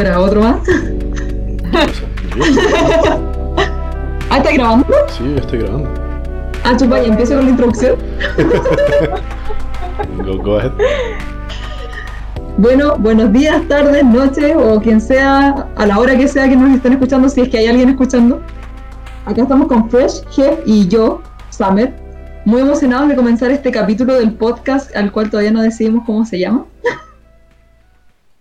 Espera, ¿otro más? ¿Ah, está grabando? Sí, ya estoy grabando. Ah, chupa, y empiezo con la introducción. Go, go ahead. Bueno, buenos días, tardes, noches o quien sea, a la hora que sea que nos estén escuchando, si es que hay alguien escuchando. Acá estamos con Fresh, Jeff y yo, Summer, muy emocionados de comenzar este capítulo del podcast al cual todavía no decidimos cómo se llama.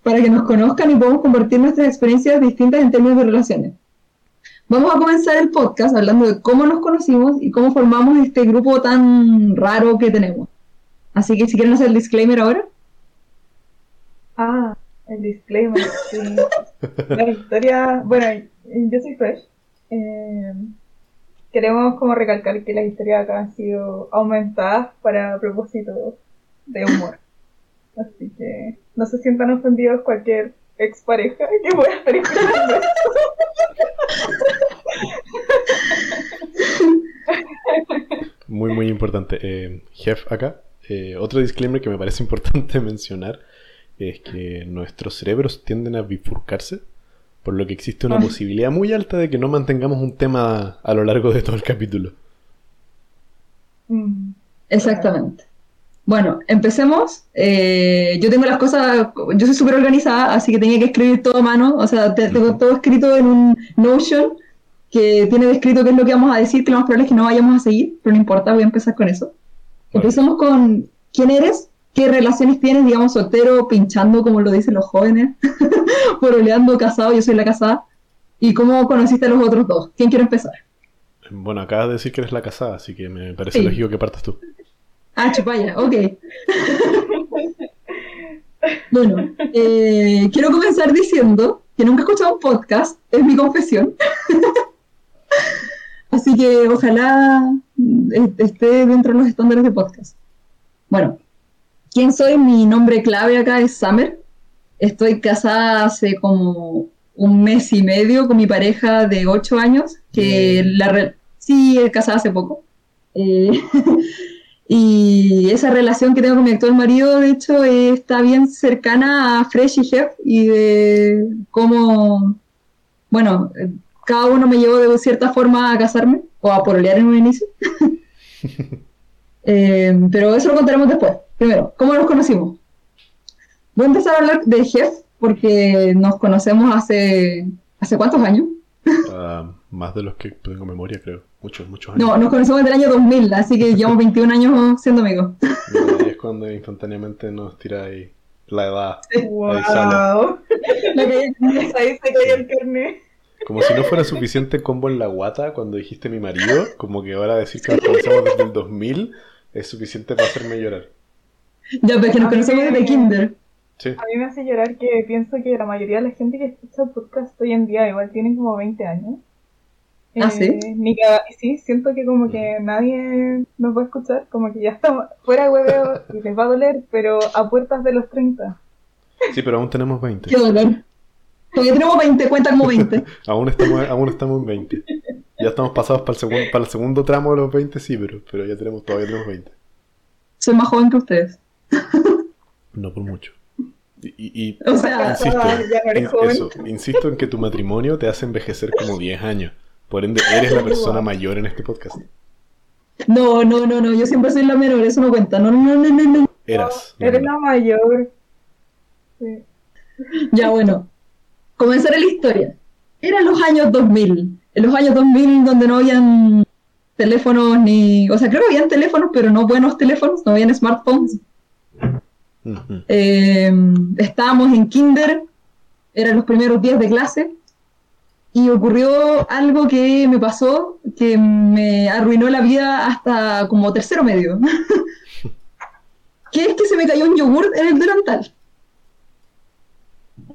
Para que nos conozcan y podamos compartir nuestras experiencias distintas en términos de relaciones. Vamos a comenzar el podcast hablando de cómo nos conocimos y cómo formamos este grupo tan raro que tenemos. Así que si quieren hacer el disclaimer ahora. Ah, el disclaimer, sí. La historia, bueno, yo soy Fresh. Eh, queremos como recalcar que las historias acá han sido aumentadas para propósitos de humor. Así que no se sientan ofendidos cualquier expareja que pueda estar escuchando. Muy, muy importante. Eh, Jeff, acá. eh, otro disclaimer que me parece importante mencionar es que nuestros cerebros tienden a bifurcarse, por lo que existe una Ah. posibilidad muy alta de que no mantengamos un tema a lo largo de todo el capítulo. Mm, Exactamente. Bueno, empecemos. Eh, yo tengo las cosas, yo soy súper organizada, así que tenía que escribir todo a mano, o sea, te- tengo todo escrito en un Notion que tiene descrito qué es lo que vamos a decir, que lo más probable es que no vayamos a seguir, pero no importa, voy a empezar con eso. Empecemos con quién eres, qué relaciones tienes, digamos, soltero, pinchando, como lo dicen los jóvenes, poroleando, casado, yo soy la casada, y cómo conociste a los otros dos. ¿Quién quiere empezar? Bueno, acabas de decir que eres la casada, así que me parece Sí. lógico que partas tú. Ah, chupalla, ok. Bueno, eh, quiero comenzar diciendo que nunca he escuchado un podcast, es mi confesión. Así que ojalá eh, esté dentro de los estándares de podcast. Bueno, ¿quién soy? Mi nombre clave acá es Summer. Estoy casada hace como un mes y medio con mi pareja de ocho años, que Bien. la sí, casada hace poco. Eh, y esa relación que tengo con mi actual marido, de hecho, eh, está bien cercana a Fresh y Jeff y de cómo, bueno, cada uno me llevó de cierta forma a casarme o a pololear en un inicio. Eh, pero eso lo contaremos después. Primero, ¿cómo nos conocimos? Voy a empezar a hablar de Jeff porque nos conocemos hace, ¿hace cuántos años? Ah, más de los que tengo memoria, creo. Muchos, muchos años. No, nos conocemos desde el año 2000, así que llevamos 21 años siendo amigos. Ahí es cuando instantáneamente nos tira ahí la edad. Ahí sale. wow. Lo que- Ahí se cayó el carnet. Como si no fuera suficiente combo en la guata cuando dijiste mi marido, como que ahora decir que nos conocemos desde el 2000 es suficiente para hacerme llorar. Ya, pero es que nos conocemos desde Kinder. Sí, A mí me hace llorar que pienso que la mayoría de la gente que escucha podcast hoy en día igual tienen como 20 años. ¿Ah, Eh, sí? ni cada- sí, siento que como que nadie nos va a escuchar, como que ya estamos fuera de hueveo y les va a doler, pero a puertas de los 30. sí, pero aún tenemos 20. Qué dolor. Todavía tenemos 20, cuenta como 20. Aún estamos, aún estamos en 20. Ya estamos pasados para el, segundo, para el segundo tramo de los 20, sí, pero, pero ya tenemos, todavía tenemos 20. Soy más joven que ustedes. No por mucho. Y, y- y- O sea, insisto, ya no eres joven. eso, insisto en que tu matrimonio te hace envejecer como 10 años. Por ende, eres la persona mayor en este podcast. no, no, no, no, yo siempre soy la menor, eso no cuenta. No, no, no, no, no. Eras. no, Eres no. la mayor. Sí. Ya, bueno. Comenzaré la historia. Eran los años 2000. En los años 2000 donde no habían teléfonos ni... O sea, creo que habían teléfonos, pero no buenos teléfonos, no habían smartphones. Eh, estábamos en kinder, eran los primeros días de clase, y ocurrió algo que me pasó que me arruinó la vida hasta como tercero medio. que es que se me cayó un yogur en el delantal.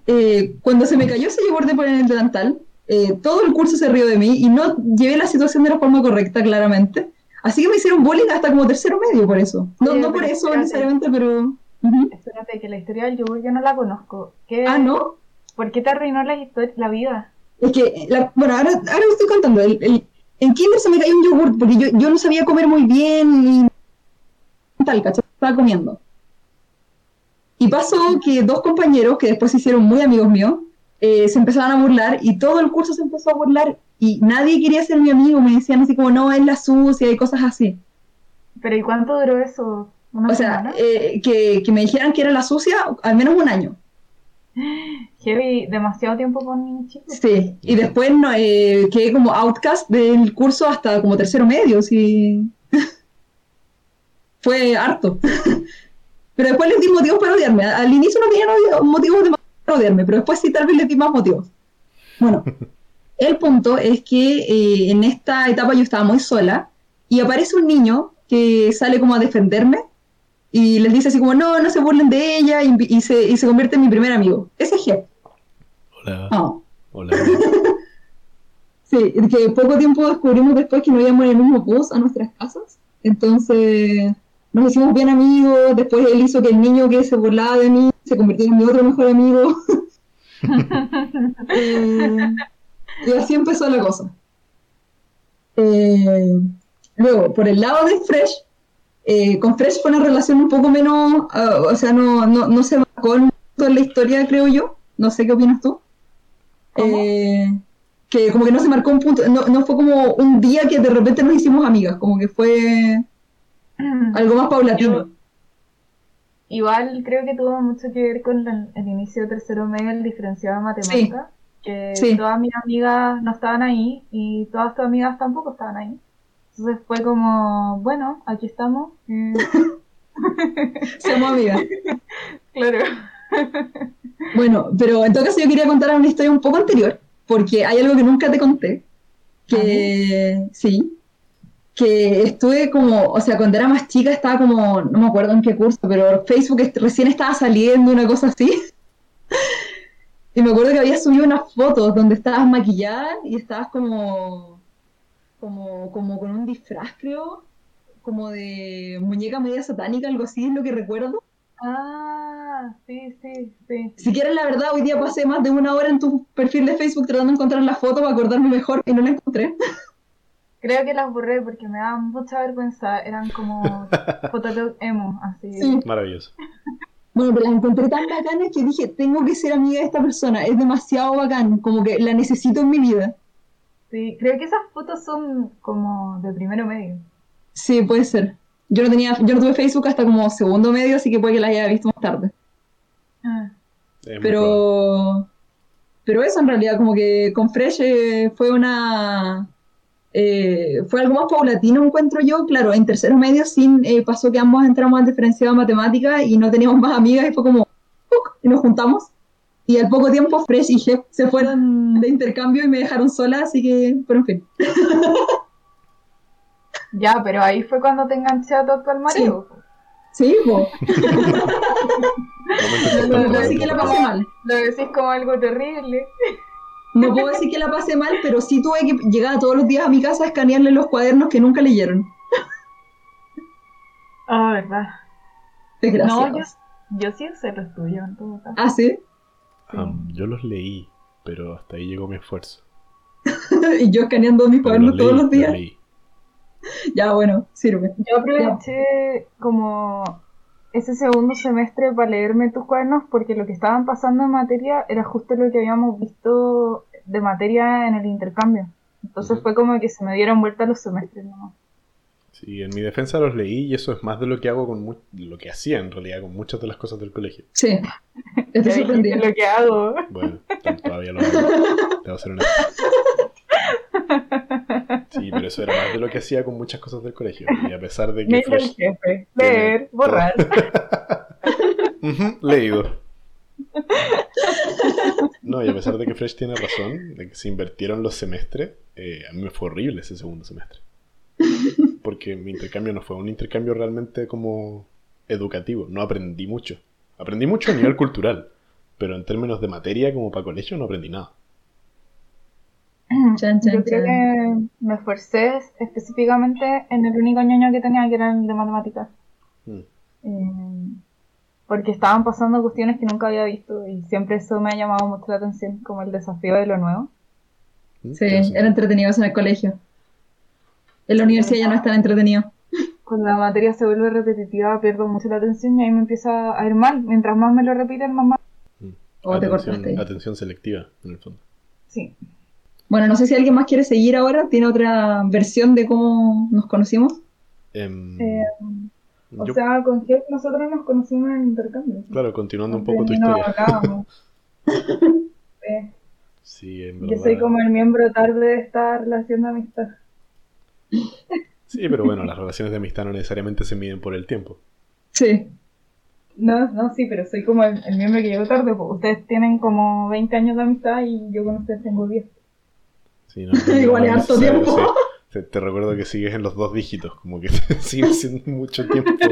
Eh, cuando se me cayó ese yogur de en el delantal, eh, todo el curso se rió de mí y no llevé la situación de la forma correcta, claramente. Así que me hicieron bullying hasta como tercero medio por eso. No, Oye, no por eso espérate. necesariamente, pero... Ujú. Espérate, que la historia del yogur yo no la conozco. ¿Qué, Ah, ¿no? ¿Por qué te arruinó la, historia, la vida? Es que, la- bueno, ahora, ahora estoy contando. El, el- en kinder se me cayó un yogur porque yo, yo no sabía comer muy bien y tal, ¿cachai? Estaba comiendo. Y pasó que dos compañeros, que después se hicieron muy amigos míos, eh, se empezaban a burlar y todo el curso se empezó a burlar y nadie quería ser mi amigo, me decían así como, no, es la sucia y cosas así. Pero ¿y cuánto duró eso? ¿Una O sea, eh, que, que me dijeran que era la sucia, al menos un año. Heavy, demasiado tiempo con un chico. Sí, y después no, eh, quedé como outcast del curso hasta como tercero medio, sí. Fue harto. Pero después les di motivos para odiarme. Al inicio no tenía motivos de para odiarme, pero después sí tal vez les di más motivos. Bueno, el punto es que eh, en esta etapa yo estaba muy sola y aparece un niño que sale como a defenderme y les dice así como, no, no se burlen de ella y, y se, y se convierte en mi primer amigo. Ese es Jeff. Hola. Ah. Hola. Sí, que poco tiempo descubrimos después que no íbamos en el mismo bus a nuestras casas. Entonces nos hicimos bien amigos. Después él hizo que el niño que se burlaba de mí se convirtiera en mi otro mejor amigo. Eh, y así empezó la cosa. Eh, luego, por el lado de Fresh, eh, con Fresh fue una relación un poco menos, ah, o sea, no, no, no se marcó en la historia, creo yo. No sé qué opinas tú. Eh, que como que no se marcó un punto, no, no fue como un día que de repente nos hicimos amigas, como que fue algo más paulatino. Igual creo que tuvo mucho que ver con el inicio de tercero medio, el diferenciado de matemática. Que Sí. todas mis amigas no estaban ahí y todas tus amigas tampoco estaban ahí. Entonces fue como, bueno, aquí estamos. eh, Somos amigas. claro. Bueno, pero en todo caso yo quería contar una historia un poco anterior, porque hay algo que nunca te conté, que sí, que estuve como, o sea, cuando era más chica estaba como, no me acuerdo en qué curso, pero Facebook recién estaba saliendo, una cosa así. Y me acuerdo que había subido unas fotos donde estabas maquillada y estabas como, como, como con un disfraz, creo, como de muñeca media satánica, algo así es lo que recuerdo. Ah, sí, sí, sí. Si quieres la verdad, hoy día pasé más de una hora en tu perfil de Facebook tratando de encontrar la foto para acordarme mejor y no la encontré. Creo que las borré porque me daban mucha vergüenza. Eran como fotolog emo, así. Sí. Maravilloso. Bueno, pero las encontré tan bacanas que dije, tengo que ser amiga de esta persona, es demasiado bacán, como que la necesito en mi vida. Sí, creo que esas fotos son como de primero medio. Sí, puede ser. Yo no tenía, yo no tuve Facebook hasta como segundo medio, así que puede que la haya visto más tarde. Ah, Es. Pero, pero eso en realidad, como que con Fresh eh, fue una, eh, fue algo más paulatino, encuentro yo. Claro, en tercero medio sí eh, pasó que ambos entramos al diferenciado de matemática y no teníamos más amigas y fue como, ¡puc! y nos juntamos. Y al poco tiempo Fresh y Jeff se fueron de intercambio y me dejaron sola, así que, pero en fin. Ya, pero ahí fue cuando te enganché a tu actual marido. Sí, po. Momento no, no para decir que la pasé mal. Lo decís como algo terrible. No puedo decir que la pasé mal, pero sí tuve que llegar todos los días a mi casa a escanearle los cuadernos que nunca leyeron. Ah, verdad. Desgraciados. No, yo, yo sí sé los tuyos en todo caso. Ah, sí. Yo los leí, pero hasta ahí llegó mi esfuerzo. y yo escaneando mis cuadernos los todos los días. los leí. Ya, bueno, sirve. Yo aproveché como ese segundo semestre para leerme tus cuadernos porque lo que estaban pasando en materia era justo lo que habíamos visto de materia en el intercambio. Entonces fue como que se me dieron vuelta los semestres nomás. Sí, en mi defensa los leí y eso es más de lo que hago con mu- lo que hacía en realidad con muchas de las cosas del colegio. Sí. Estoy sorprendida. lo que hago. Bueno, todavía lo hago. Debo ser honesto. Sí, pero eso era más de lo que hacía con muchas cosas del colegio. Y a pesar de que del Fresh- jefe. Leer, borrar. Leído. No, y a pesar de que Fresh tiene razón, de que se invirtieron los semestres, eh, a mí me fue horrible ese segundo semestre. Porque mi intercambio no fue un intercambio realmente como educativo, no aprendí mucho. Aprendí mucho a nivel cultural, pero en términos de materia como para colegio no aprendí nada. Yo creo que me esforcé específicamente en el único ñoño que tenía, que era el de matemáticas. Mm. Eh, porque estaban pasando cuestiones que nunca había visto y siempre eso me ha llamado mucho la atención, como el desafío de lo nuevo. ¿Mm? Sí, Entonces, era entretenido eso en el colegio. En la universidad ya no es tan entretenido. Cuando la materia se vuelve repetitiva pierdo mucho la atención y ahí me empieza a ir mal. Mientras más me lo repiten, más mal. ¿O te atención, cortaste? atención selectiva, en el fondo. Sí. Bueno, no sé si alguien más quiere seguir ahora. ¿Tiene otra versión de cómo nos conocimos? Em, Eh, o yo, sea, con Jeff nosotros nos conocimos en el intercambio. claro, continuando un poco tu no historia. hablábamos. Eh, Sí, en yo verdad. soy como el miembro tarde de esta relación de amistad. Sí, pero bueno, las relaciones de amistad no necesariamente se miden por el tiempo. Sí. No, no, sí, pero soy como el, el miembro que llegó tarde. Porque ustedes tienen como 20 años de amistad y yo con ustedes tengo 10. Sí, no, no, Igual es harto tiempo. sí. Te, te recuerdo que sigues en los dos dígitos, como que sigue siendo mucho tiempo.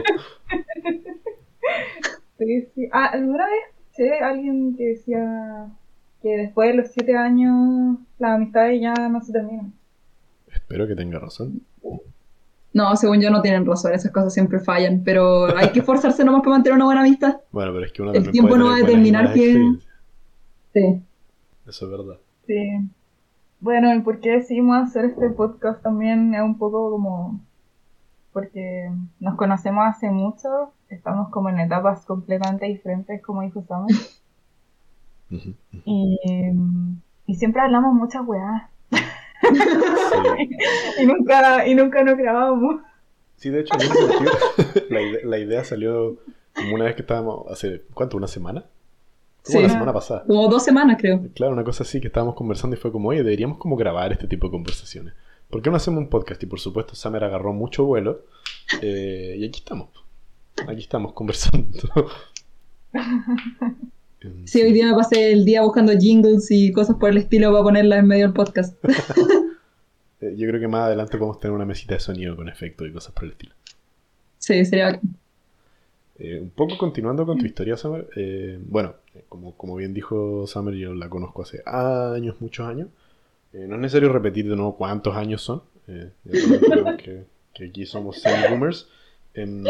Sí, sí. Ah, ¿alguna vez escuché a alguien que decía que después de los 7 años las amistades ya no se terminan? Espero que tenga razón. No, según yo no tienen razón, esas cosas siempre fallan, pero hay que esforzarse nomás para mantener una buena amistad. Bueno, pero es que uno El tiempo no va a determinar experiencias. Sí. Eso es verdad. Sí. Bueno, el por qué decidimos hacer este podcast también es un poco como porque nos conocemos hace mucho, estamos como en etapas completamente diferentes, como dijo Samuel, y, y siempre hablamos muchas weas, Sí. y nunca, y nunca nos grabábamos. Sí, de hecho, en ese sentido, la, idea, la idea salió como una vez que estábamos, hace, ¿cuánto? ¿Una semana? Como Sí. la semana pasada. Como dos semanas, creo. Claro, una cosa así que estábamos conversando y fue como, oye, deberíamos como grabar este tipo de conversaciones. ¿Por qué no hacemos un podcast? Y por supuesto, Summer agarró mucho vuelo. eh, y aquí estamos. Aquí estamos conversando. Sí, hoy día me pasé el día buscando jingles y cosas por el estilo para ponerlas en medio del podcast. Eh, Yo creo que más adelante podemos tener una mesita de sonido con efectos y cosas por el estilo. Sí, sería. Eh, un poco continuando con tu historia, Summer. eh, bueno, eh, como, como bien dijo Summer, yo la conozco hace años, muchos años. Eh, no es necesario repetir de nuevo cuántos años son. que, que aquí somos semi-boomers. Em,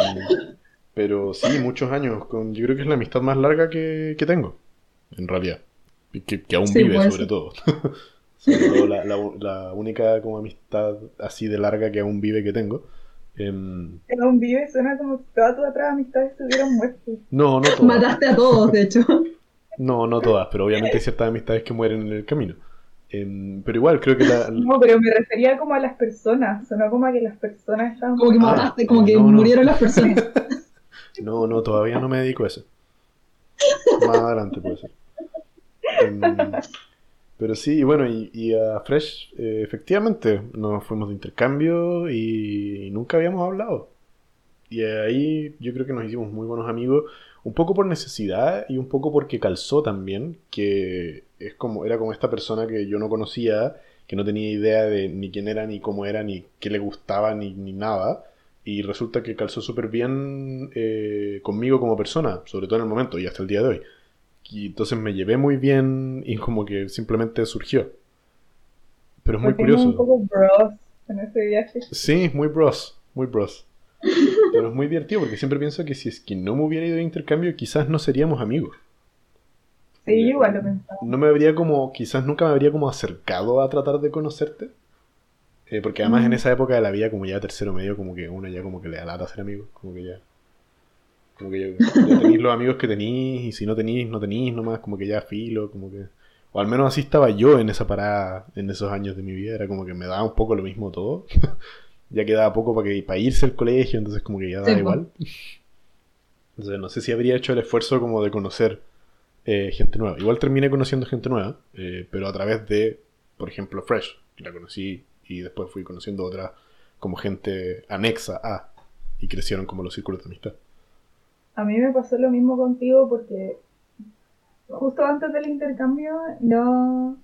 pero sí, muchos años. Con, yo creo que es la amistad más larga que, que tengo, en realidad. Y Que, que aún Sí, vive, puede sobre ser. todo. sobre todo la, la- la única como amistad así de larga que aún vive que tengo. Era un vive, suena como si todas tus otras amistades estuvieran muertas. no, no todas. Mataste a todos, de hecho. No, no todas, pero obviamente hay ciertas amistades que mueren en el camino. Em, pero igual, creo que la... No, pero me refería como a las personas, sonó como a que las personas estaban Como que Ah, mataste, como que no, no. murieron las personas. No, no, todavía no me dedico a eso. Más adelante puede ser. Em, pero sí, y bueno, y, y a Fresh, eh, efectivamente, nos fuimos de intercambio y, nunca habíamos hablado. Y ahí yo creo que nos hicimos muy buenos amigos, un poco por necesidad y un poco porque calzó también, que es como, era como esta persona que yo no conocía, que no tenía idea de ni quién era, ni cómo era, ni qué le gustaba, ni, ni nada. Y resulta que calzó súper bien eh, conmigo como persona, sobre todo en el momento y hasta el día de hoy. Y entonces me llevé muy bien y como que simplemente surgió. Pero es muy Porque fuimos un curioso. poco bros en ese viaje. Sí, muy bros, muy bros. Pero es muy divertido porque siempre pienso que si es que no me hubiera ido de intercambio, quizás no seríamos amigos. Sí, igual lo pensaba. No me habría como, quizás nunca me habría como acercado a tratar de conocerte. Eh, porque además en esa época de la vida, como ya tercero medio, como que uno ya como que le da lata ser amigos. Como que ya. Como que ya, ya tenéis los amigos que tenéis, y si no tenéis, no tenéis nomás, como que ya filo, como que. O al menos así estaba yo en esa parada, en esos años de mi vida. Era como que me daba un poco lo mismo todo. ya quedaba poco para, que, para irse al colegio, entonces como que ya daba Sí, igual. Entonces no sé si habría hecho el esfuerzo como de conocer eh, gente nueva. Igual terminé conociendo gente nueva, eh, pero a través de, por ejemplo, Fresh, que la conocí y después fui conociendo otra como gente anexa a, y crecieron como los círculos de amistad. A mí me pasó lo mismo contigo porque justo antes del intercambio, yo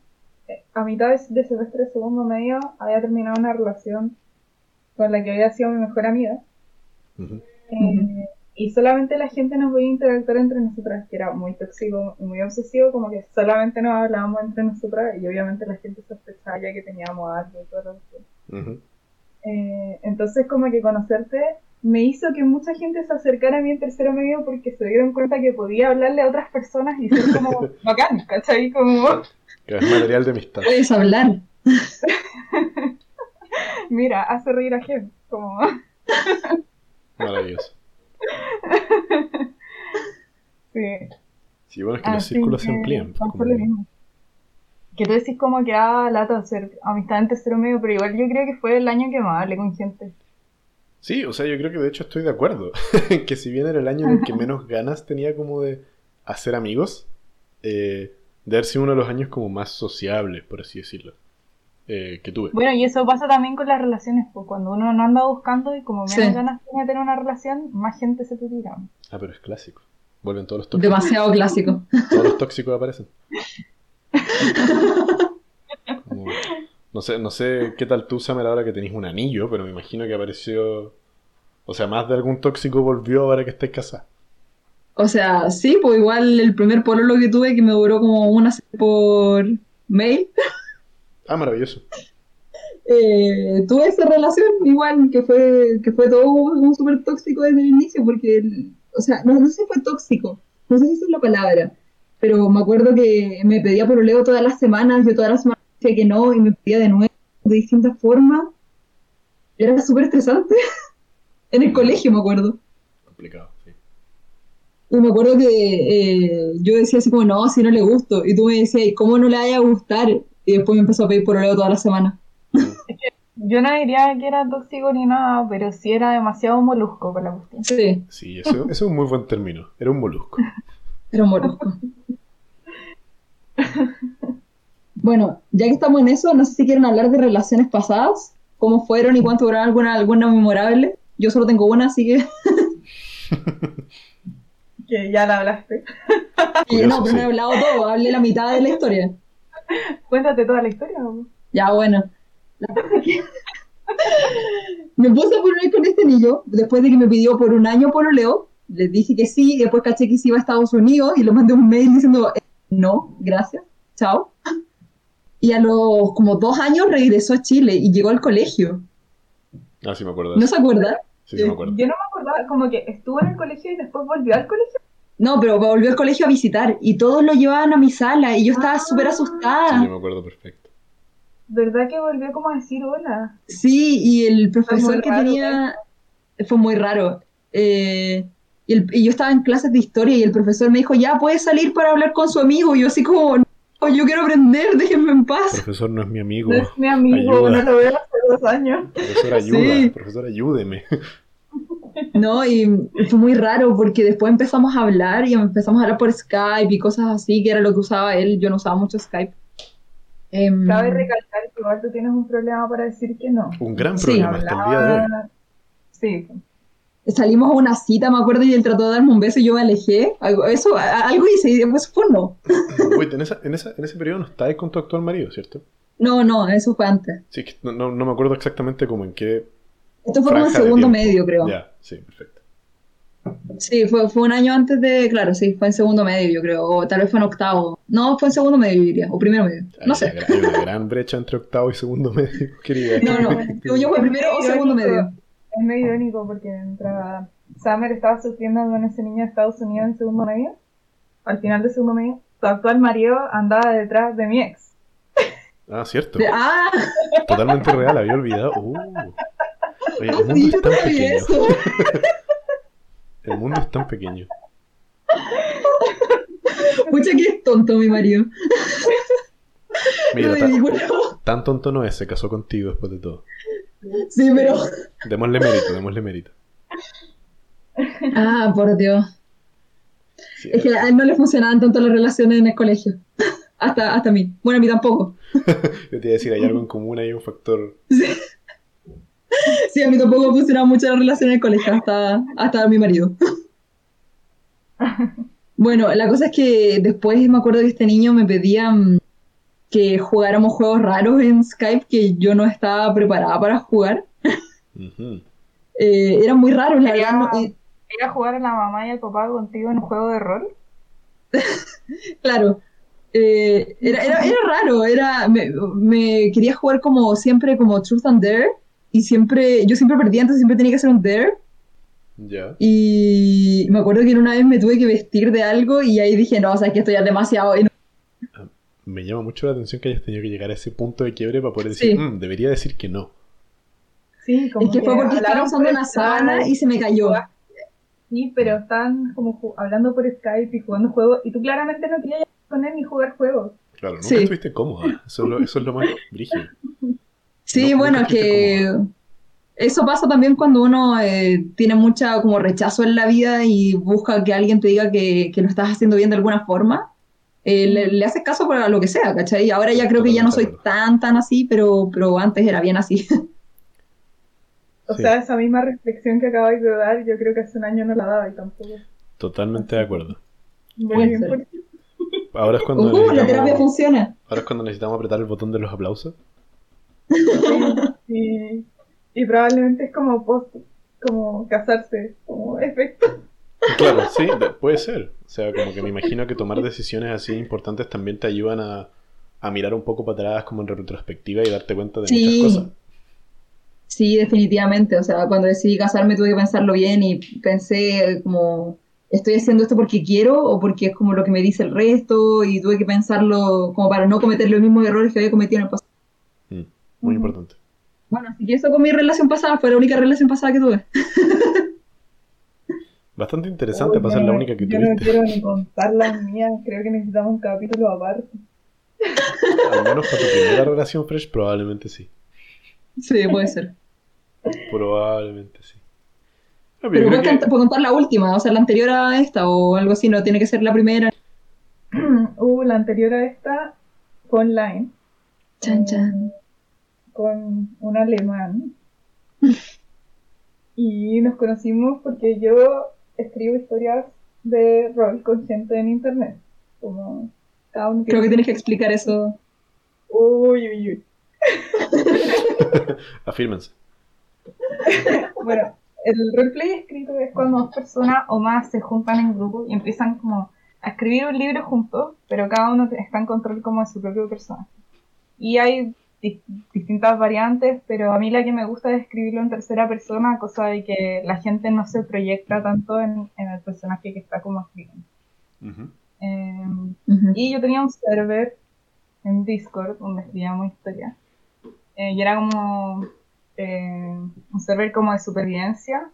eh, a mitad de, semestre de segundo medio había terminado una relación con la que había sido mi mejor amiga. Eh, Y solamente la gente nos veía interactuar entre nosotras, que era muy tóxico y muy obsesivo, como que solamente nos hablábamos entre nosotras y obviamente la gente sospechaba ya que teníamos algo y todo lo que Ujú. Eh, entonces como que conocerte me hizo que mucha gente se acercara a mí en tercero medio porque se dieron cuenta que podía hablarle a otras personas y ser como bacán, ¿cachai? Como, Que es material de amistad. Puedes hablar. mira, hace reír a gente, como, Maravilloso. sí. Sí, bueno, es que los círculos se amplían. pues, como. Que tú decís como que ah, lata hacer amistad en tercero medio, pero igual yo creo que fue el año que más hablé con gente. Sí, o sea, yo creo que de hecho estoy de acuerdo. que si bien era el año en el que menos ganas tenía como de hacer amigos, eh, de haber sido uno de los años como más sociables, por así decirlo, eh, que tuve. Bueno, y eso pasa también con las relaciones, pues cuando uno no anda buscando y como menos Sí. ganas tiene de tener una relación, más gente se te tira. Ah, pero es clásico. Vuelven todos los tóxicos. Demasiado clásico. Todos los tóxicos aparecen. Como- no sé, no sé qué tal tú, Samer, ahora que tenés un anillo, pero me imagino que apareció. O sea, más de algún tóxico volvió ahora que estáis casada. O sea, sí, pues igual el primer pololo que tuve que me duró como una por mail. Ah, maravilloso. eh, tuve esa relación igual que fue que fue todo un súper tóxico desde el inicio porque el- o sea no, no sé si fue tóxico no sé si esa es la palabra pero me acuerdo que me pedía por Leo todas las semanas yo todas las semanas decía que no y me pedía de nuevo de distintas formas. Era súper estresante. En el colegio me acuerdo. Complicado, sí. y me acuerdo que eh, yo decía así como no si no le gusto. Y tú me decías "¿Y cómo no le vaya a gustar y después me empezó a pedir por Leo todas las semanas Yo no diría que era tóxico ni nada, pero sí era demasiado molusco con la cuestión. sí Sí, eso, eso es un muy buen término. Era un molusco. Era un molusco. Bueno, ya que estamos en eso, no sé si quieren hablar de relaciones pasadas, cómo fueron y cuánto duraron alguna, alguna memorable. Yo solo tengo una, así que... Que ya la hablaste. Curioso, no, pero no he hablado todo, hablé la mitad de la historia. Cuéntate toda la historia. ¿o? Ya, bueno. La cosa es que me puse a poner con este niño, después de que me pidió por un año pololeo, les dije que sí, y después caché que se iba a Estados Unidos y le mandé un mail diciendo, eh, no, gracias, chao. Y a los como dos años regresó a Chile y llegó al colegio. Ah, sí me acuerdo. ¿No se acuerda? Sí, sí me acuerdo. Yo no me acordaba, como que estuvo en el colegio y después volvió al colegio. No, pero volvió al colegio a visitar y todos lo llevaban a mi sala y yo estaba Ah. súper Sí, asustada. yo me acuerdo perfecto. ¿Verdad que volvió como a decir hola? Sí, y el profesor que raro, tenía fue muy raro. Eh, y, el- y yo estaba en clases de historia y el profesor me dijo, ya puedes salir para hablar con su amigo. Y yo así como, no, yo quiero aprender, déjenme en paz. Profesor no es mi amigo. No es mi amigo, Ayuda. no lo veo hace dos años. Profesor, ayuda. Sí. Profesor, ayúdeme. No, y fue muy raro porque después empezamos a hablar y empezamos a hablar por Skype y cosas así, que era lo que usaba él. Yo no usaba mucho Skype. Em, Cabe recalcar que igual tú tienes un problema para decir que no. Un gran Sí, problema hasta el día de hoy. Sí, salimos a una cita, me acuerdo, y él trató de darme un beso y yo me alejé. Algo, eso, algo hice y después fue no. Wait, en, esa, en, esa, en ese periodo no estabas con tu actual marido, ¿cierto? No, no, eso fue antes. Sí, que no, no, no me acuerdo exactamente como en qué Esto fue como de segundo medio, creo. Ya, sí, perfecto. Sí, fue, fue un año antes de, claro, sí, fue en segundo medio, yo creo, o tal vez fue en octavo. No, fue en segundo medio, yo diría, o primero medio, no sé. una, hay una gran brecha entre octavo y segundo medio, querida. No, no, yo, yo fue primero o segundo medio. Es medio irónico porque mientras Summer estaba sufriendo con ese niño de Estados Unidos en segundo medio, al final de segundo medio, tu actual marido andaba detrás de mi ex. Ah, cierto. Ah, Totalmente real, había olvidado. Uh. Oye, el mundo sí, es tan pequeño. eso. El mundo es tan pequeño. Pucha que es tonto mi marido. Mira, tan, tan tonto no es, se casó contigo después de todo. Sí, pero... Démosle mérito, démosle mérito. Ah, por Dios. Sí, Es que a él no le funcionaban tanto las relaciones en el colegio. Hasta, hasta a mí. Bueno, a mí tampoco. Yo te iba a decir, hay algo en común, hay un factor. Sí, Sí, a mí tampoco funcionaban mucho las relaciones en el colegio, hasta, hasta mi marido. Bueno, la cosa es que después me acuerdo que este niño me pedía mm, que jugáramos juegos raros en Skype que yo no estaba preparada para jugar. Eh, eran muy raros, la verdad. no- eh, jugar a la mamá y al papá contigo en un juego de rol. Claro. Eh, era, era, era raro, era, me, me quería jugar como siempre como Truth and Dare y siempre, yo siempre perdía, entonces siempre tenía que hacer un Dare Ya. y me acuerdo que una vez me tuve que vestir de algo y ahí dije, no, o sea, es que esto ya es demasiado. no- Me llama mucho la atención que hayas tenido que llegar a ese punto de quiebre para poder decir, Sí. "Mm, debería decir que no. Sí, como Es que fue porque estaba usando una sábana y se me cayó. Sí, pero están como hablando por Skype y jugando juegos y tú claramente no querías con él ni jugar juegos. Claro, nunca Sí. estuviste cómoda. Eso es lo, eso es lo más brígido. Sí, No, bueno, que eso pasa también cuando uno eh, tiene mucha como rechazo en la vida y busca que alguien te diga que, que lo estás haciendo bien de alguna forma. eh, le, le haces caso para lo que sea, ¿cachai? Ahora ya creo que ya no soy tan, tan así, pero, pero antes era bien así. O Sí. sea, esa misma reflexión que acabáis de dar, yo creo que hace un año no la daba y tampoco. Totalmente de acuerdo. Muy bien por. Ahora es cuando Uh, la terapia necesitamos, funciona. ahora es cuando necesitamos apretar el botón de los aplausos. Y, y probablemente es como post, como casarse, como efecto. Claro, sí, de- puede ser. O sea, como que me imagino que tomar decisiones así importantes también te ayudan a, a mirar un poco para atrás como en retrospectiva y darte cuenta de Sí. muchas cosas. Sí, definitivamente. O sea, cuando decidí casarme tuve que pensarlo bien y pensé como, ¿estoy haciendo esto porque quiero o porque es como lo que me dice el resto? Y tuve que pensarlo como para no cometer los mismos errores que había cometido en el pasado. Muy importante. Bueno, así que eso con mi relación pasada fue la única relación pasada que tuve. Bastante interesante para ser yo la no- única que Yo no tuviste. quiero ni contar las mías, creo que necesitamos un capítulo aparte. Al menos para tu primera relación fresh, probablemente sí. Sí, puede ser. Probablemente sí. No, pero yo puedo, que- contar la última, o sea, la anterior a esta o algo así, no tiene que ser la primera. Uh, la anterior a esta fue online. Chan, eh, chan. Con un alemán. Y nos conocimos porque yo escribo historias de rol con gente en internet. Como cada uno Creo que tienes que explicar eso. Uy, uy, uy. Afírmense. Bueno, el roleplay escrito es cuando dos personas o más se juntan en grupo y empiezan como a escribir un libro juntos, pero cada uno está en control como de su propio personaje. Y hay di- distintas variantes, pero a mí la que me gusta es escribirlo en tercera persona, cosa de que la gente no se proyecta tanto en, en el personaje que está como escribiendo. Em, y yo tenía un server en Discord donde escribíamos historias. Eh, y era como eh, un server como de supervivencia.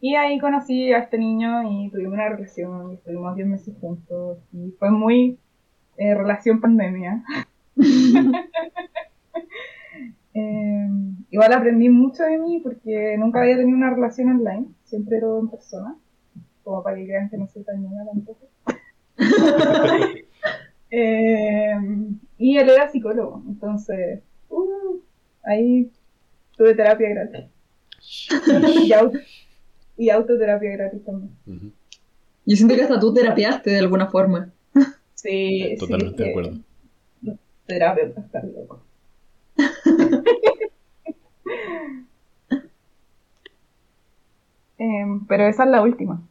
Y ahí conocí a este niño y tuvimos una relación y estuvimos 10 meses juntos. Y fue muy eh, relación pandemia. Eh, igual aprendí mucho de mí porque nunca había tenido una relación online, siempre era en persona, como para que crean que no soy tan niña tampoco. Eh, y él era psicólogo, entonces uh, ahí tuve terapia gratis. y, auto, y autoterapia gratis también. Yo siento que hasta tú terapiaste de alguna forma. Sí, Eh, Totalmente sí, de que acuerdo. Terapeutas están locos. Em, pero esa es la última.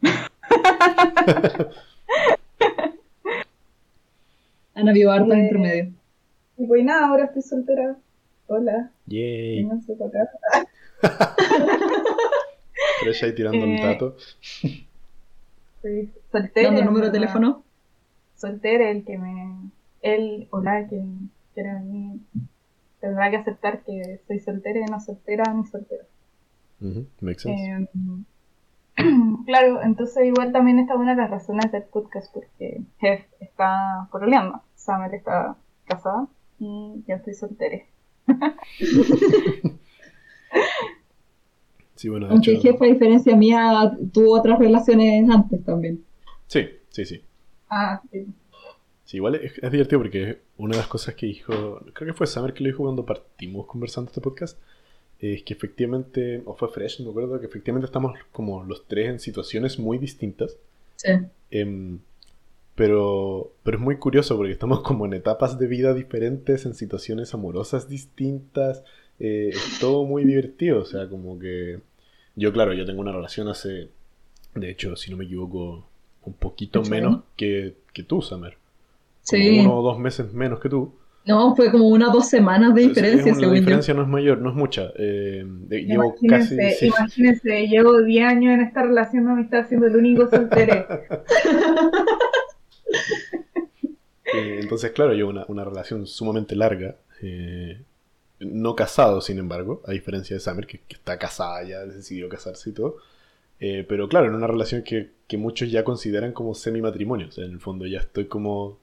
Han habido hartas Eh, intermedio. Y pues nada, ahora estoy soltera. Hola, Yay. vénganse para acá. Fresh ahí tirando el Eh, dato. Soy soltera. Dando el número de teléfono. soltera, el que me. Él o la que quiera a mí tendrá que aceptar que soy soltera y no soltera ni soltera. Makes sense. Eh, claro, entonces igual también está una de las razones del podcast porque Jeff está pololeando, Summer está casada y yo estoy soltera. Sí, bueno, de Aunque hecho. jefe, a diferencia mía, tuvo otras relaciones antes también. Sí, sí, sí. Ah, sí. Sí, igual es, es divertido porque una de las cosas que dijo, creo que fue Summer que lo dijo cuando partimos conversando este podcast, es que efectivamente, o fue Fresh, no me acuerdo, que efectivamente estamos como los tres en situaciones muy distintas, Sí. em, pero, pero es muy curioso porque estamos como en etapas de vida diferentes, en situaciones amorosas distintas, eh, es todo muy divertido, o sea, como que yo, claro, yo tengo una relación hace, de hecho, si no me equivoco, un poquito menos que, que tú, Summer. Sí. uno o dos meses menos que tú. No, fue como unas dos semanas de diferencia, es una- la yo. diferencia no es mayor, no es mucha. Eh, de- llevo casi. Sí. imagínense, llevo 10 años en esta relación de amistad siendo el único soltero. Eh, entonces, claro, llevo una, una relación sumamente larga. eh, no casado, sin embargo, a diferencia de Summer, que, que está casada ya, decidió casarse y todo. Pero claro, en una relación que, que muchos ya consideran como semi-matrimonio. O sea, en el fondo ya estoy como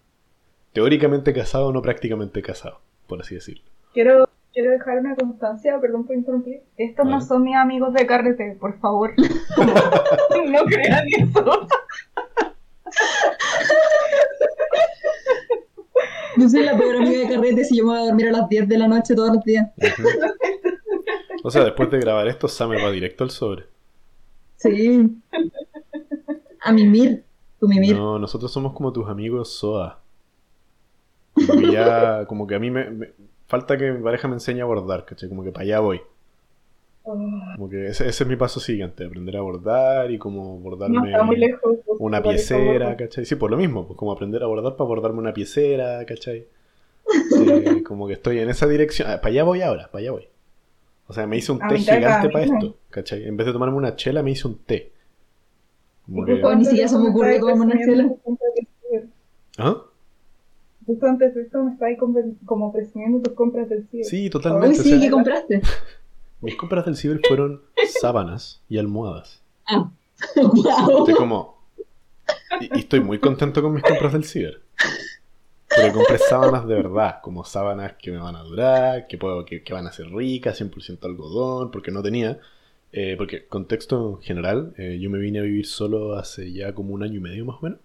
teóricamente casado, no prácticamente casado, por así decirlo. Quiero, quiero dejar una constancia, perdón por interrumpir. Estos no son mis amigos de carrete, por favor. no crean eso. Yo soy la peor amiga de carrete si yo me voy a dormir a las 10 de la noche todos los días. O sea, después de grabar esto, Sam me va directo al sobre. Sí. A mimir. Tu mimir. No, nosotros somos como tus amigos SOA. Como que ya, como que a mí me, me- falta que mi pareja me enseñe a bordar, ¿cachai? Como que para allá voy. Oh, Como que ese, ese es mi paso siguiente, aprender a bordar y como no bordarme está muy lejos. una piecera, ¿cachai? Sí, por lo mismo, pues como aprender a bordar para bordarme una piecera, ¿cachai? Eh, como que estoy en esa dirección. Ah, para allá voy ahora, para allá voy. O sea, me hice un A té gigante para esto, ¿cachai? En vez de tomarme una chela, me hice un té. Como que- Ni siquiera se me ocurrió tomarme una chela. ¿Ah? Justo antes de esto me estaba ahí compre- como presumiendo tus compras del ciber. Sí, Uy, totalmente. o sí, sea, ¿qué compraste? mis compras del ciber fueron sábanas y almohadas. Ah. Guau. Estoy como. Y, y estoy muy contento con mis compras del ciber. Porque compré sábanas de verdad, como sábanas que me van a durar, que, puedo, que, que van a ser ricas, 100% algodón, porque no tenía. eh, porque, contexto en general, eh, yo me vine a vivir solo hace ya como un año y medio más o menos.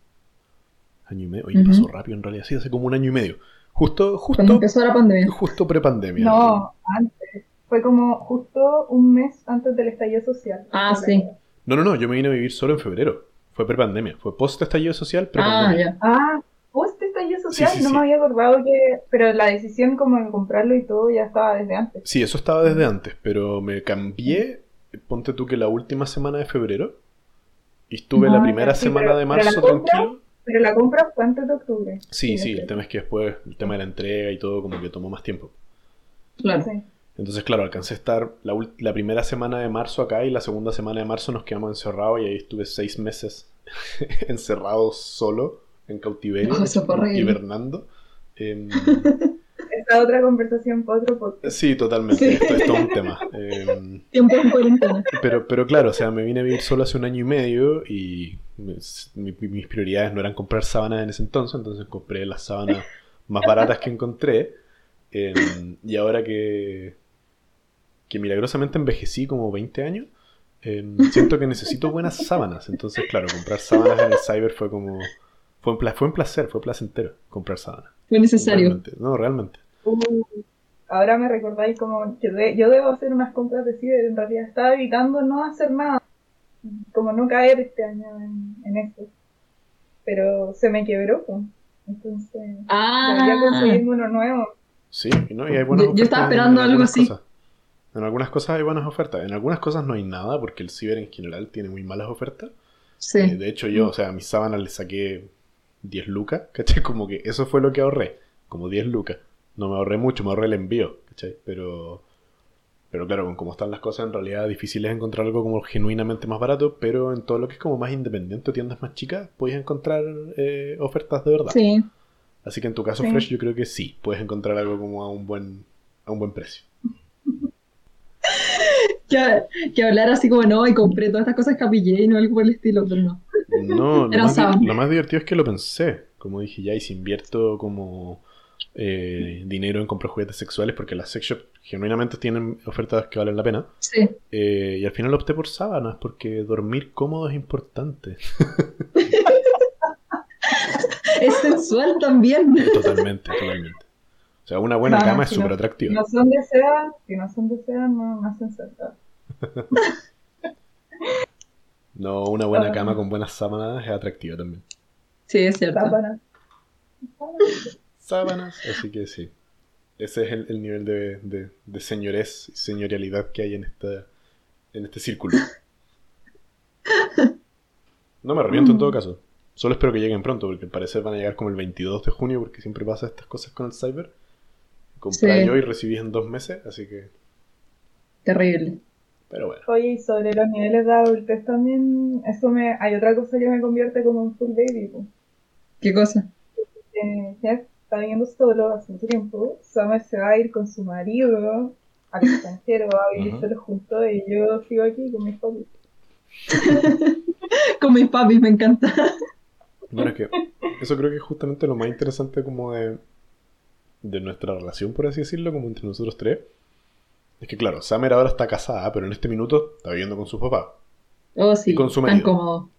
Año y medio, oye, pasó rápido en realidad, sí, hace como un año y medio. Justo, Cuando justo, empezó la pandemia. justo pre-pandemia. No, antes. Fue como justo un mes antes del estallido social. Ah, sí. No, no, no, yo me vine a vivir solo en febrero. Fue pre-pandemia. Fue post-estallido social, Ah, pre-pandemia. ya. Ah, post estallido social, Sí, sí, no sí. me había acordado que. Pero la decisión como de comprarlo y todo ya estaba desde antes. Sí, eso estaba desde antes, pero me cambié, ponte tú que la última semana de febrero, y estuve Ah, la ya, primera sí, semana pero- de marzo compra- tranquilo. Pero la compra fue antes de octubre. Sí, sí, el tema es que después el tema de la entrega y todo como que tomó más tiempo. Claro. Sí. Entonces, claro, alcancé a estar la, la primera semana de marzo acá y la segunda semana de marzo nos quedamos encerrados y ahí estuve seis meses encerrado solo en cautiverio, No, hibernando. Em, Esta otra conversación para otro podcast. sí, totalmente, Sí. esto es todo un tema. Em, Tiempo en cuarentena. Pero, pero claro, o sea, me vine a vivir solo hace un año y medio y mis, mi- mis prioridades no eran comprar sábanas en ese entonces, entonces compré las sábanas más baratas que encontré. em, y ahora que, que milagrosamente envejecí como 20 años, em, siento que necesito buenas sábanas. Entonces, claro, comprar sábanas en el cyber fue como... Fue un, pla- fue un placer, fue placentero comprar sábanas. Fue necesario. Realmente. No, realmente. Uh, ahora me recordáis como que de- yo debo hacer unas compras de ciber. En realidad estaba evitando no hacer nada. Como no caer este año en, en esto. Pero se me quebró. pues. Entonces, debería Ah, conseguirme uno nuevo. Sí, y no, y hay buenas Yo- yo estaba en- esperando en algo así. cosas. En algunas cosas hay buenas ofertas, en algunas cosas no hay nada porque el ciber en general tiene muy malas ofertas. Eh, sí. de hecho yo, o sea, a mis sábanas le saqué 10 lucas, ¿cachai? Como que eso fue lo que ahorré, como 10 lucas. No me ahorré mucho, me ahorré el envío, ¿cachai? Pero, pero claro, con cómo están las cosas, en realidad difícil es encontrar algo como genuinamente más barato, pero en todo lo que es como más independiente o tiendas más chicas, puedes encontrar eh, ofertas de verdad. Sí. Así que en tu caso, Sí. Fresh, yo creo que sí, puedes encontrar algo como a un buen, a un buen precio. Que, que hablar así como no, y compré todas estas cosas que y no algo por el estilo, pero no. No, lo más, lo más divertido es que lo pensé. Como dije ya, y si invierto como eh, dinero en comprar juguetes sexuales, porque las sex shops genuinamente tienen ofertas que valen la pena. Sí. eh, y al final opté por sábanas, porque dormir cómodo es importante. Es sensual también. Totalmente, totalmente. O sea, una buena No, cama es si no- súper Si atractiva. no son de seda, si no son de seda, no, no hacen. No, una buena Ah. cama con buenas sábanas es atractiva también. Sí, es cierto. Sábana. Sábanas, así que sí. Ese es el, el nivel de, de, de señorez y señorialidad que hay en, esta, en este círculo. No me arrepiento en todo caso. Solo espero que lleguen pronto, porque al parecer van a llegar como el 22 de junio, porque siempre pasa estas cosas con el cyber. Compré Sí. yo y recibí en dos meses, así que... Terrible. Pero bueno. Oye, y sobre los niveles de adultez también, eso me, hay otra cosa que me convierte como un full baby. pues. ¿Qué cosa? Eh, Jeff está viviendo solo hace mucho tiempo. Summer se va a ir con su marido al extranjero, va a vivir solo juntos y yo sigo aquí con mis hobbies. Con mis papis, me encanta. Bueno, es que eso creo que es justamente lo más interesante como de, de nuestra relación, por así decirlo, como entre nosotros tres. Es que claro, Summer ahora está casada, pero en este minuto está viviendo con su papá. Oh, sí, Y con su tan marido. cómodo.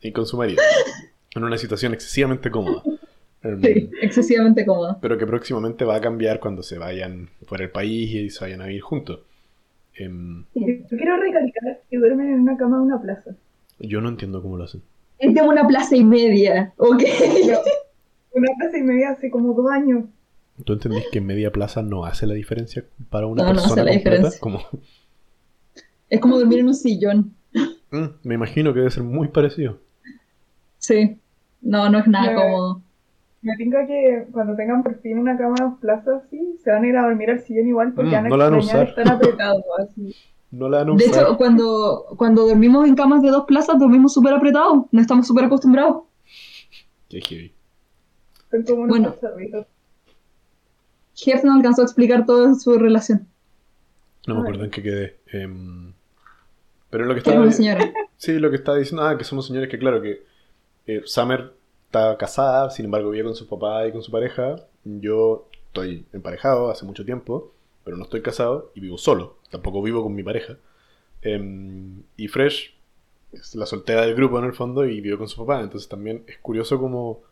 Y con su marido. En una situación excesivamente cómoda. Em, Sí, excesivamente cómodo. Pero que próximamente va a cambiar cuando se vayan fuera del país y se vayan a vivir juntos. Em, Yo quiero recalcar que duermen en una cama de una plaza. yo no entiendo cómo lo hacen. Es de una plaza y media, ¿ok? Una plaza y media hace como dos años. ¿Tú entendís que media plaza no hace la diferencia para una No, no hace persona la completa? diferencia. Como, Es como dormir en un sillón. Mm, me imagino que debe ser muy parecido. Sí. No, no es nada No. cómodo. Me tinca que cuando tengan por fin una cama de plaza así, se van a ir a dormir al sillón igual porque Mm, van a no la van a usar. estar apretados así. No la van a De usar. hecho, cuando, cuando dormimos en camas de dos plazas, dormimos súper apretados. No estamos súper acostumbrados. Qué heavy. Son como unos Bueno. Jeff no alcanzó a explicar toda su relación. No me acuerdo en qué quedé. Em, pero lo que estaba señora. Sí, lo que estaba diciendo, ah, que somos señores que claro que eh, Summer está casada, sin embargo vive con su papá y con su pareja. Yo estoy emparejado hace mucho tiempo, pero no estoy casado y vivo solo. Tampoco vivo con mi pareja. Em, y Fresh es la soltera del grupo en el fondo y vive con su papá. Entonces también es curioso como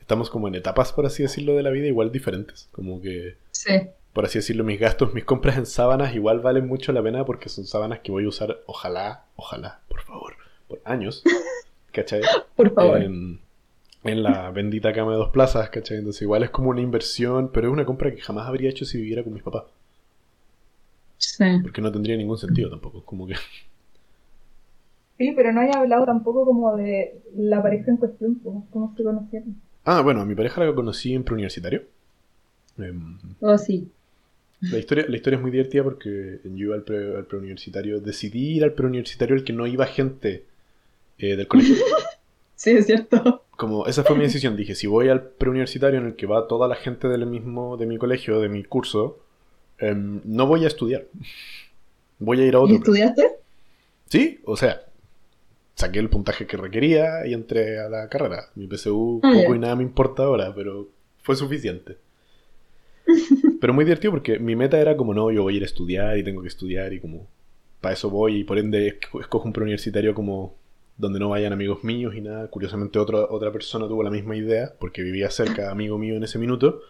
estamos como en etapas, por así decirlo, de la vida igual diferentes. Como que Sí. por así decirlo, mis gastos, mis compras en sábanas igual valen mucho la pena porque son sábanas que voy a usar, ojalá, ojalá, por favor, por años, ¿cachai? Por favor. En, en la bendita cama de dos plazas, ¿cachai? Entonces igual es como una inversión, pero es una compra que jamás habría hecho si viviera con mis papás, Sí. porque no tendría ningún sentido tampoco, como que... Sí, pero no haya hablado tampoco como de la pareja en cuestión, pues, cómo se conocieron. Ah, bueno, a mi pareja la conocí en preuniversitario. Em, Oh, sí. La historia, la historia es muy divertida porque yo iba al, pre- al preuniversitario, decidí ir al preuniversitario el que no iba gente eh, del colegio. Sí, es cierto. Como esa fue mi decisión, dije, si voy al preuniversitario en el que va toda la gente del mismo, de mi colegio, de mi curso, em, no voy a estudiar. Voy a ir a ¿Y otro. estudiaste? Sí, o sea, saqué el puntaje que requería y entré a la carrera. Mi PSU Ah, poco y nada me importa ahora, pero fue suficiente. Pero muy divertido porque mi meta era como, no, yo voy a ir a estudiar y tengo que estudiar y como, para eso voy y por ende esco- escojo un preuniversitario como donde no vayan amigos míos y nada. Curiosamente otra otra persona tuvo la misma idea porque vivía cerca, amigo mío en ese minuto.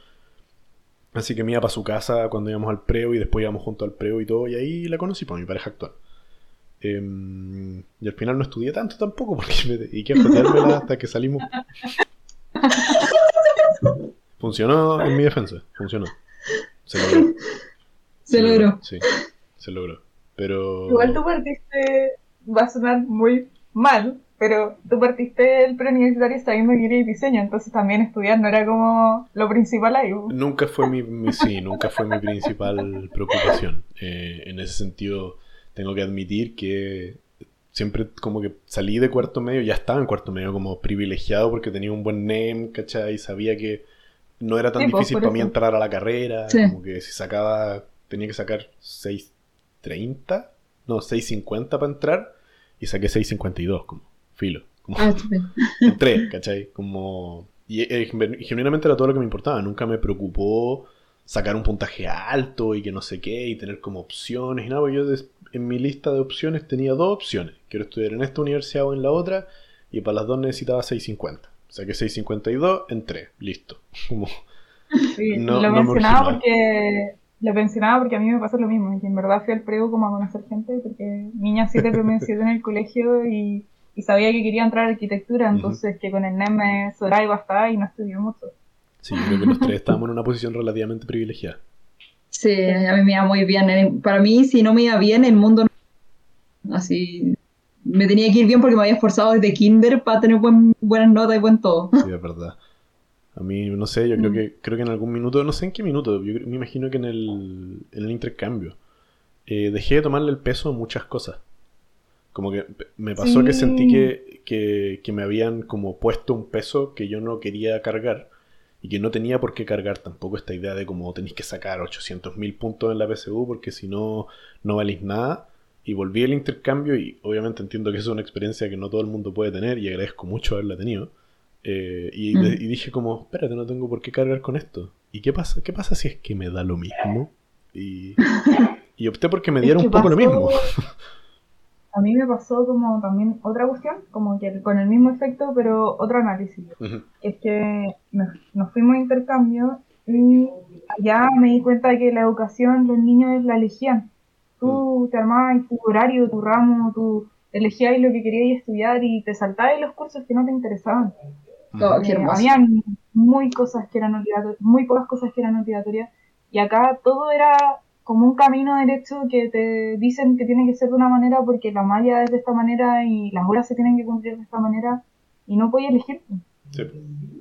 Así que me iba para su casa cuando íbamos al preo y después íbamos junto al preo y todo y ahí la conocí, por mi pareja actual. Em, y al final no estudié tanto tampoco porque me dediqué a joteármela hasta que salimos. Funcionó en mi defensa, funcionó. Se logró. Se logró. Sí, se logró. Pero. Igual tú partiste, va a sonar muy mal, pero tú partiste el preuniversitario sabiendo que querías diseño, entonces también estudiar no era como lo principal ahí. Nunca fue mi, mi- sí, nunca fue mi principal preocupación. Eh, en ese sentido, tengo que admitir que siempre como que salí de cuarto medio, ya estaba en cuarto medio como privilegiado porque tenía un buen NEM, ¿cachai? Y sabía que no era tan Sí, pues, difícil para mí entrar a la carrera, Sí. como que si sacaba, tenía que sacar 6.30, no, 6.50 para entrar, y saqué 6.52, como filo. Como, Ah, entré, ¿cachai? Como... Y eh, gen- genuinamente era todo lo que me importaba. Nunca me preocupó sacar un puntaje alto y que no sé qué y tener como opciones y nada. porque Yo des- en mi lista de opciones tenía dos opciones. Quiero estudiar en esta universidad o en la otra y para las dos necesitaba 6.50. Saqué 6.52, entré, listo. Como, Sí, No- lo no mencionaba porque lo mencionaba porque a mí me pasa lo mismo, que en verdad fui al preu como a conocer gente, porque niña 7 primer 7 en el colegio y, y sabía que quería entrar a arquitectura, entonces que con el NEM me sobraba y bastaba y no estudié mucho. sí, yo creo que los tres estábamos en una posición relativamente privilegiada. Sí, a mí me iba muy bien. Para mí, si no me iba bien, el mundo no... Así... Me tenía que ir bien porque me había esforzado desde kinder para tener buen, buenas notas y buen todo. Sí, es verdad. A mí, no sé, yo creo Mm. que creo que en algún minuto, no sé en qué minuto, yo me imagino que en el, en el intercambio, eh, dejé de tomarle el peso a muchas cosas. Como que me pasó que sentí que, que, que me habían como puesto un peso que yo no quería cargar y que no tenía por qué cargar tampoco esta idea de como tenéis que sacar 800.000 puntos en la PSU porque si no, no valís nada. y volví al intercambio y obviamente entiendo que es una experiencia que no todo el mundo puede tener y agradezco mucho haberla tenido. Eh, y, Mm. y dije como, espérate, no tengo por qué cargar con esto. ¿Y qué pasa, qué pasa si es que me da lo mismo? Y, y opté porque me diera un poco lo mismo. A mí me pasó como también otra cuestión, como que con el mismo efecto, pero otro análisis. Es que nos, nos fuimos a intercambio y allá me di cuenta de que la educación los niños la elegían. Tú te armabas tu horario, tu ramo, tú elegías lo que querías estudiar y te saltabas los cursos que no te interesaban. Qué Eh, hermoso. habían muy cosas que eran obligatorias, muy pocas cosas que eran obligatorias y acá todo era como un camino derecho que te dicen que tiene que ser de una manera porque la malla es de esta manera y las horas se tienen que cumplir de esta manera y no podía elegir. Sí.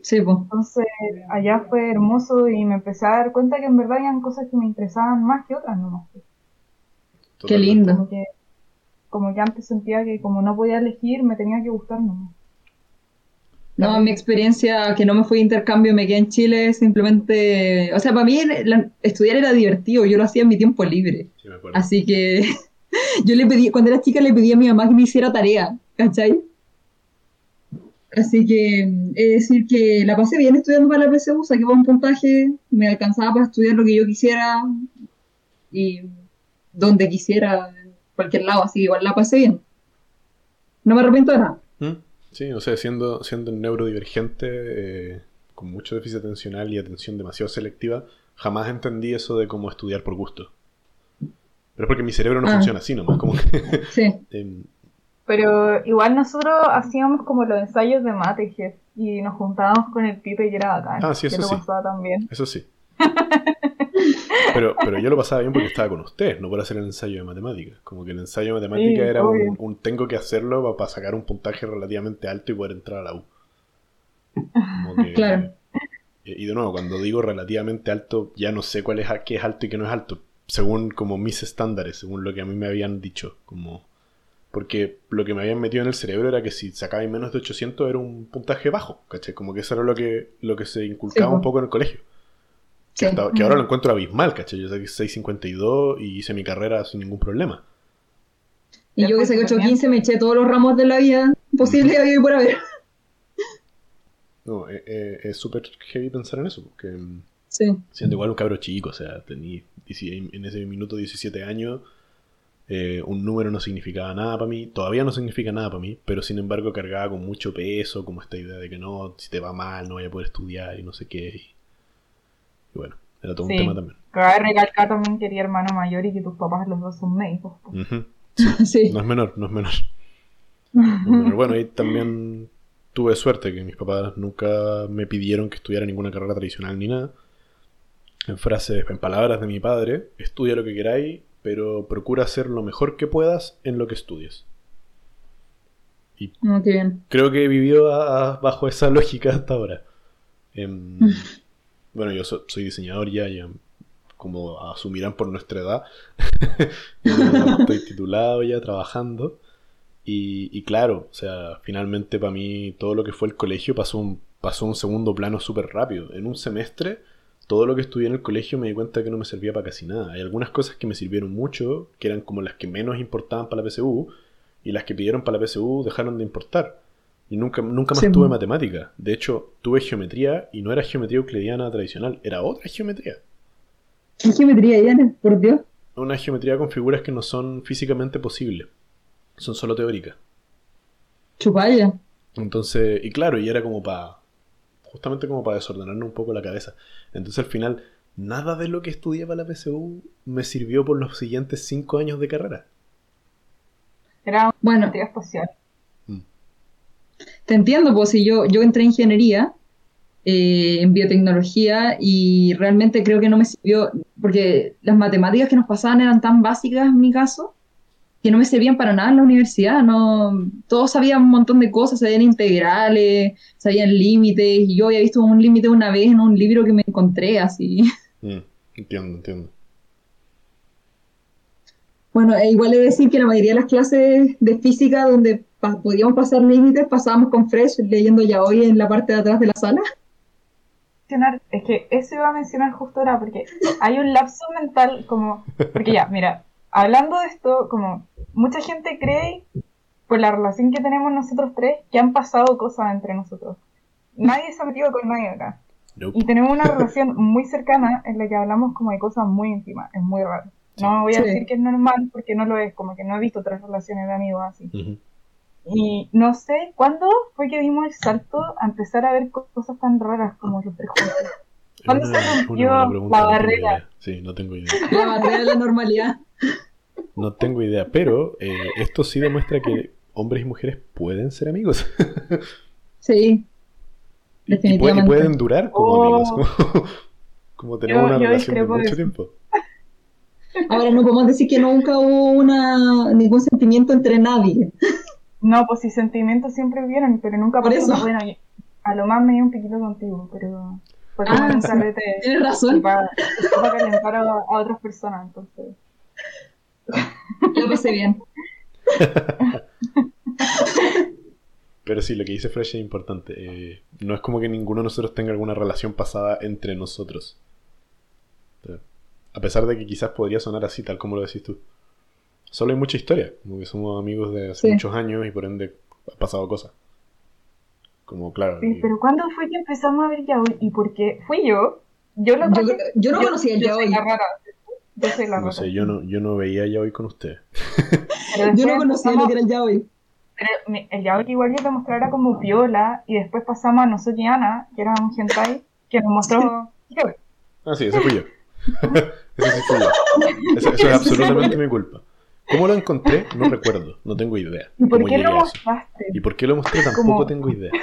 Sí, pues. Entonces allá fue hermoso y me empecé a dar cuenta que en verdad habían cosas que me interesaban más que otras nomás. Qué Totalmente. lindo. Como que, como que antes sentía que como no podía elegir me tenía que gustar nomás. No, mi experiencia que no me fui de intercambio, me quedé en Chile, simplemente, o sea, para mí la- estudiar era divertido, yo lo hacía en mi tiempo libre. Sí, me acuerdo. Así que yo le pedí, cuando era chica le pedí a mi mamá que me hiciera tarea, ¿cachai? Así que es decir que la pasé bien estudiando para la PSU, saqué buen puntaje, me alcanzaba para estudiar lo que yo quisiera y donde quisiera, en cualquier lado, así que igual la pasé bien. No me arrepiento de nada. Sí, o sea, siendo, siendo neurodivergente, eh, con mucho déficit atencional y atención demasiado selectiva, jamás entendí eso de cómo estudiar por gusto. Pero es porque mi cerebro no Ah. funciona así nomás, como que... Sí. em, Pero igual nosotros hacíamos como los ensayos de mate, Jef, y nos juntábamos con el Pipe y era bacán. Ah, sí, eso sí. pasaba también. Eso sí. Pero, pero yo lo pasaba bien porque estaba con ustedes, no por hacer el ensayo de matemáticas. Como que el ensayo de matemáticas Sí, era un, tengo que hacerlo para sacar un puntaje relativamente alto y poder entrar a la U. Como que- Claro. Y y de nuevo, cuando digo relativamente alto, ya no sé cuál es qué es alto y qué no es alto. Según como mis estándares, según lo que a mí me habían dicho. Como... Porque lo que me habían metido en el cerebro era que si sacaba menos de 800 era un puntaje bajo, ¿cachai? Como que eso era lo que, lo que se inculcaba Sí, un po. poco en el colegio. Sí. Que, hasta- que ahora lo encuentro abismal, ¿cachai? Yo saqué 6.52 y hice mi carrera sin ningún problema. Y yo que saqué Después también. 8.15 me eché todos los ramos de la vida posible y por haber. No, eh, eh, es súper heavy pensar en eso, porque mm, Sí. siendo igual un cabro chico, o sea, tenía 10 en ese minuto 17 años, eh, un número no significaba nada para mí, todavía no significa nada para mí, pero sin embargo cargaba con mucho peso, como esta idea de que no, si te va mal no vaya a poder estudiar y no sé qué. Y, y bueno, era todo un tema también. Cabe recalcar también que eres hermano mayor y que tus papás los dos son médicos. Sí. No es menor, no es menor. No es menor. Bueno, y también tuve suerte que mis papás nunca me pidieron que estudiara ninguna carrera tradicional ni nada. En frases, en palabras de mi padre, estudia lo que queráis, pero procura hacer lo mejor que puedas en lo que estudies. Y qué bien. creo que he vivido a- a- bajo esa lógica hasta ahora. Em, bueno, yo so- soy diseñador ya, ya como asumirán por nuestra edad. Estoy titulado ya, trabajando. Y, y claro, o sea, finalmente para mí todo lo que fue el colegio pasó un, pasó un segundo plano súper rápido. En un semestre, todo lo que estudié en el colegio me di cuenta que no me servía para casi nada. Hay algunas cosas que me sirvieron mucho, que eran como las que menos importaban para la PSU, y las que pidieron para la PSU dejaron de importar. Y nunca, nunca más Sí. tuve matemática. De hecho, tuve geometría y no era geometría euclidiana tradicional, era otra geometría. ¿Qué geometría, Diana? Por Dios. Una geometría con figuras que no son físicamente posibles. Son solo teóricas. Chupalla. Entonces, y claro, y era como para. Justamente como para desordenarnos un poco la cabeza. Entonces al final, nada de lo que estudié para la PSU me sirvió por los siguientes cinco años de carrera. Era una Bueno, materia espacial. Te entiendo, pues si yo, yo entré en ingeniería, eh, en biotecnología, y realmente creo que no me sirvió, porque las matemáticas que nos pasaban eran tan básicas en mi caso, que no me servían para nada en la universidad. No, todos sabían un montón de cosas, sabían integrales, sabían límites, y yo había visto un límite una vez en un libro que me encontré así. Mm, entiendo, entiendo. Bueno, e igual he de decir que la mayoría de las clases de física donde podíamos pasar límites, pasábamos con Fresh leyendo ya hoy en la parte de atrás de la sala. es que eso iba a mencionar justo ahora, porque hay un lapso mental como, porque ya, mira, hablando de esto, como mucha gente cree, por la relación que tenemos nosotros tres, que han pasado cosas entre nosotros. Nadie se ha metido con nadie acá. Nope. Y tenemos una relación muy cercana en la que hablamos como de cosas muy íntimas. Es muy raro. No voy a Sí. decir que es normal porque no lo es, como que no he visto otras relaciones de amigos así. Ujú. Y no sé cuándo fue que dimos el salto a empezar a ver co- cosas tan raras como los prejuicios. ¿Cuándo una- se rompió la barrera? idea. Sí, no tengo idea. La barrera de la normalidad. No tengo idea, pero eh, esto sí demuestra que hombres y mujeres pueden ser amigos. Sí, Y- y, puede- y definitivamente. pueden durar como Oh. amigos. Como, como tenemos Yo- una yo relación de mucho eso. tiempo. Ahora no podemos decir que nunca hubo una, ningún sentimiento entre nadie. No, pues sí, sentimientos siempre hubieron, pero nunca Por pasó. eso. Bueno, a lo más me dio un piquito contigo, pero fue como Ah, un Tienes razón, para, para calentar a, a otras personas, entonces. lo pasé bien. Pero sí, lo que dice Fresh es importante. Eh, no es como que ninguno de nosotros tenga alguna relación pasada entre nosotros. A pesar de que quizás podría sonar así, tal como lo decís tú. Solo hay mucha historia. Como que somos amigos de hace Sí. muchos años y por ende ha pasado cosas. Como, claro. Sí, y- pero ¿cuándo fue que empezamos a ver yaoi? ¿Y por qué? ¿Fui yo? Yo lo Yo, no conocía el yo soy yaoi. la rara. Yo soy la no sé, yo no, yo no veía ya hoy con. Pero Yo no conocía lo que era el yaoi. Pero el yaoi que igual yo te mostré era como piola y después pasamos a Nozoki Ana, que era un hentai, que nos mostró yaoi. Ah, sí, ese fui yo. ese sí fui yo. Eso, eso es absolutamente mi culpa. ¿Cómo lo encontré? No recuerdo. No tengo idea. ¿Y por qué lo mostraste? ¿Y por qué lo mostré? Tampoco Como- tengo idea.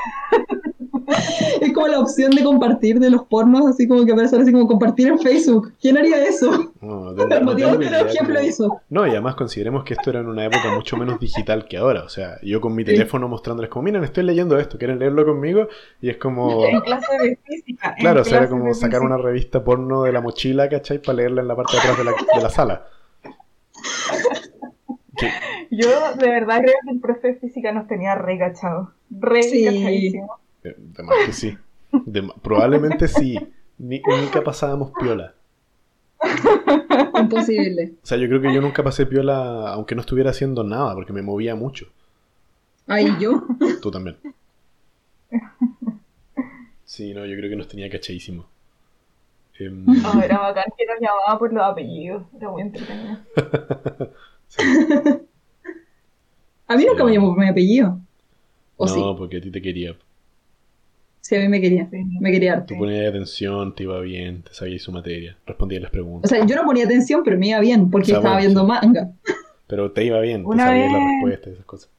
Es como la opción de compartir de los pornos, así como que aparece así como compartir en Facebook. ¿Quién haría eso? No, no tengo idea ejemplo hizo. Y además consideremos que esto era en una época mucho menos digital que ahora. O sea, yo con mi Sí. teléfono mostrándoles como, miren, estoy leyendo esto, ¿quieren leerlo conmigo? Y es como... En clase de física. Claro, o sea, era como sacar una revista porno de la mochila, ¿cachai? Para leerla en la parte de atrás de la, de la sala. Yo de verdad creo que el profe de física nos tenía re cachado. Re Sí. cachadísimo. De, más que sí. De probablemente sí. Ni, nunca pasábamos piola. Imposible. O sea, yo creo que yo nunca pasé piola aunque no estuviera haciendo nada, porque me movía mucho. Ahí yo. Tú también. Sí, no, yo creo que nos tenía cachadísimo. Em, Ah, era bacán que nos llamaba por los apellidos. Era muy entretenido. sí. A mí nunca Sí. me llamó por mi apellido. ¿O no, porque a ti te quería. Sí, a mí me quería. Me quería harto. Tú ponías atención, te iba bien, te sabías su materia, respondías las O preguntas. sea, yo no ponía atención, pero me iba bien, porque O estaba viendo manga. Pero te iba bien, te Una sabías las vez- respuestas y esas cosas.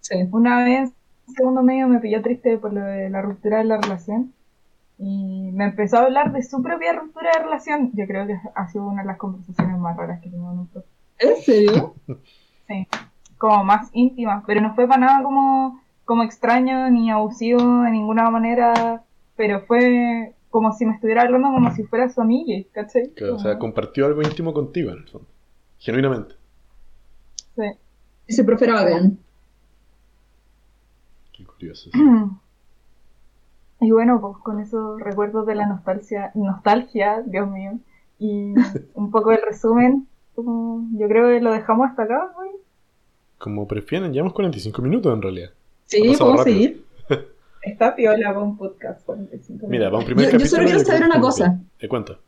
Sí. Una vez, segundo medio, me pilló triste por lo de la ruptura de la relación. Y me empezó a hablar de su propia ruptura de relación. Yo creo que ha sido una de las conversaciones más raras que tengo en un. ¿En serio? Sí, como más íntima, pero no fue para nada como, como extraño ni abusivo de ninguna manera, pero fue como si me estuviera hablando como si fuera su amiga, ¿cachai? Claro, o sea, compartió algo íntimo contigo en el fondo. Genuinamente. sí. Ese profe era bacán. Qué curioso. Y bueno, pues con esos recuerdos de la nostalgia, nostalgia, Dios mío, y un poco del resumen, como yo creo que lo dejamos hasta acá, güey. Como prefieren, llevamos 45 minutos en realidad. Sí, podemos rápido. seguir. Está piola con un podcast 45 Mira, vamos minutos. primer Yo- solo quiero saber una cosa. Te cuento.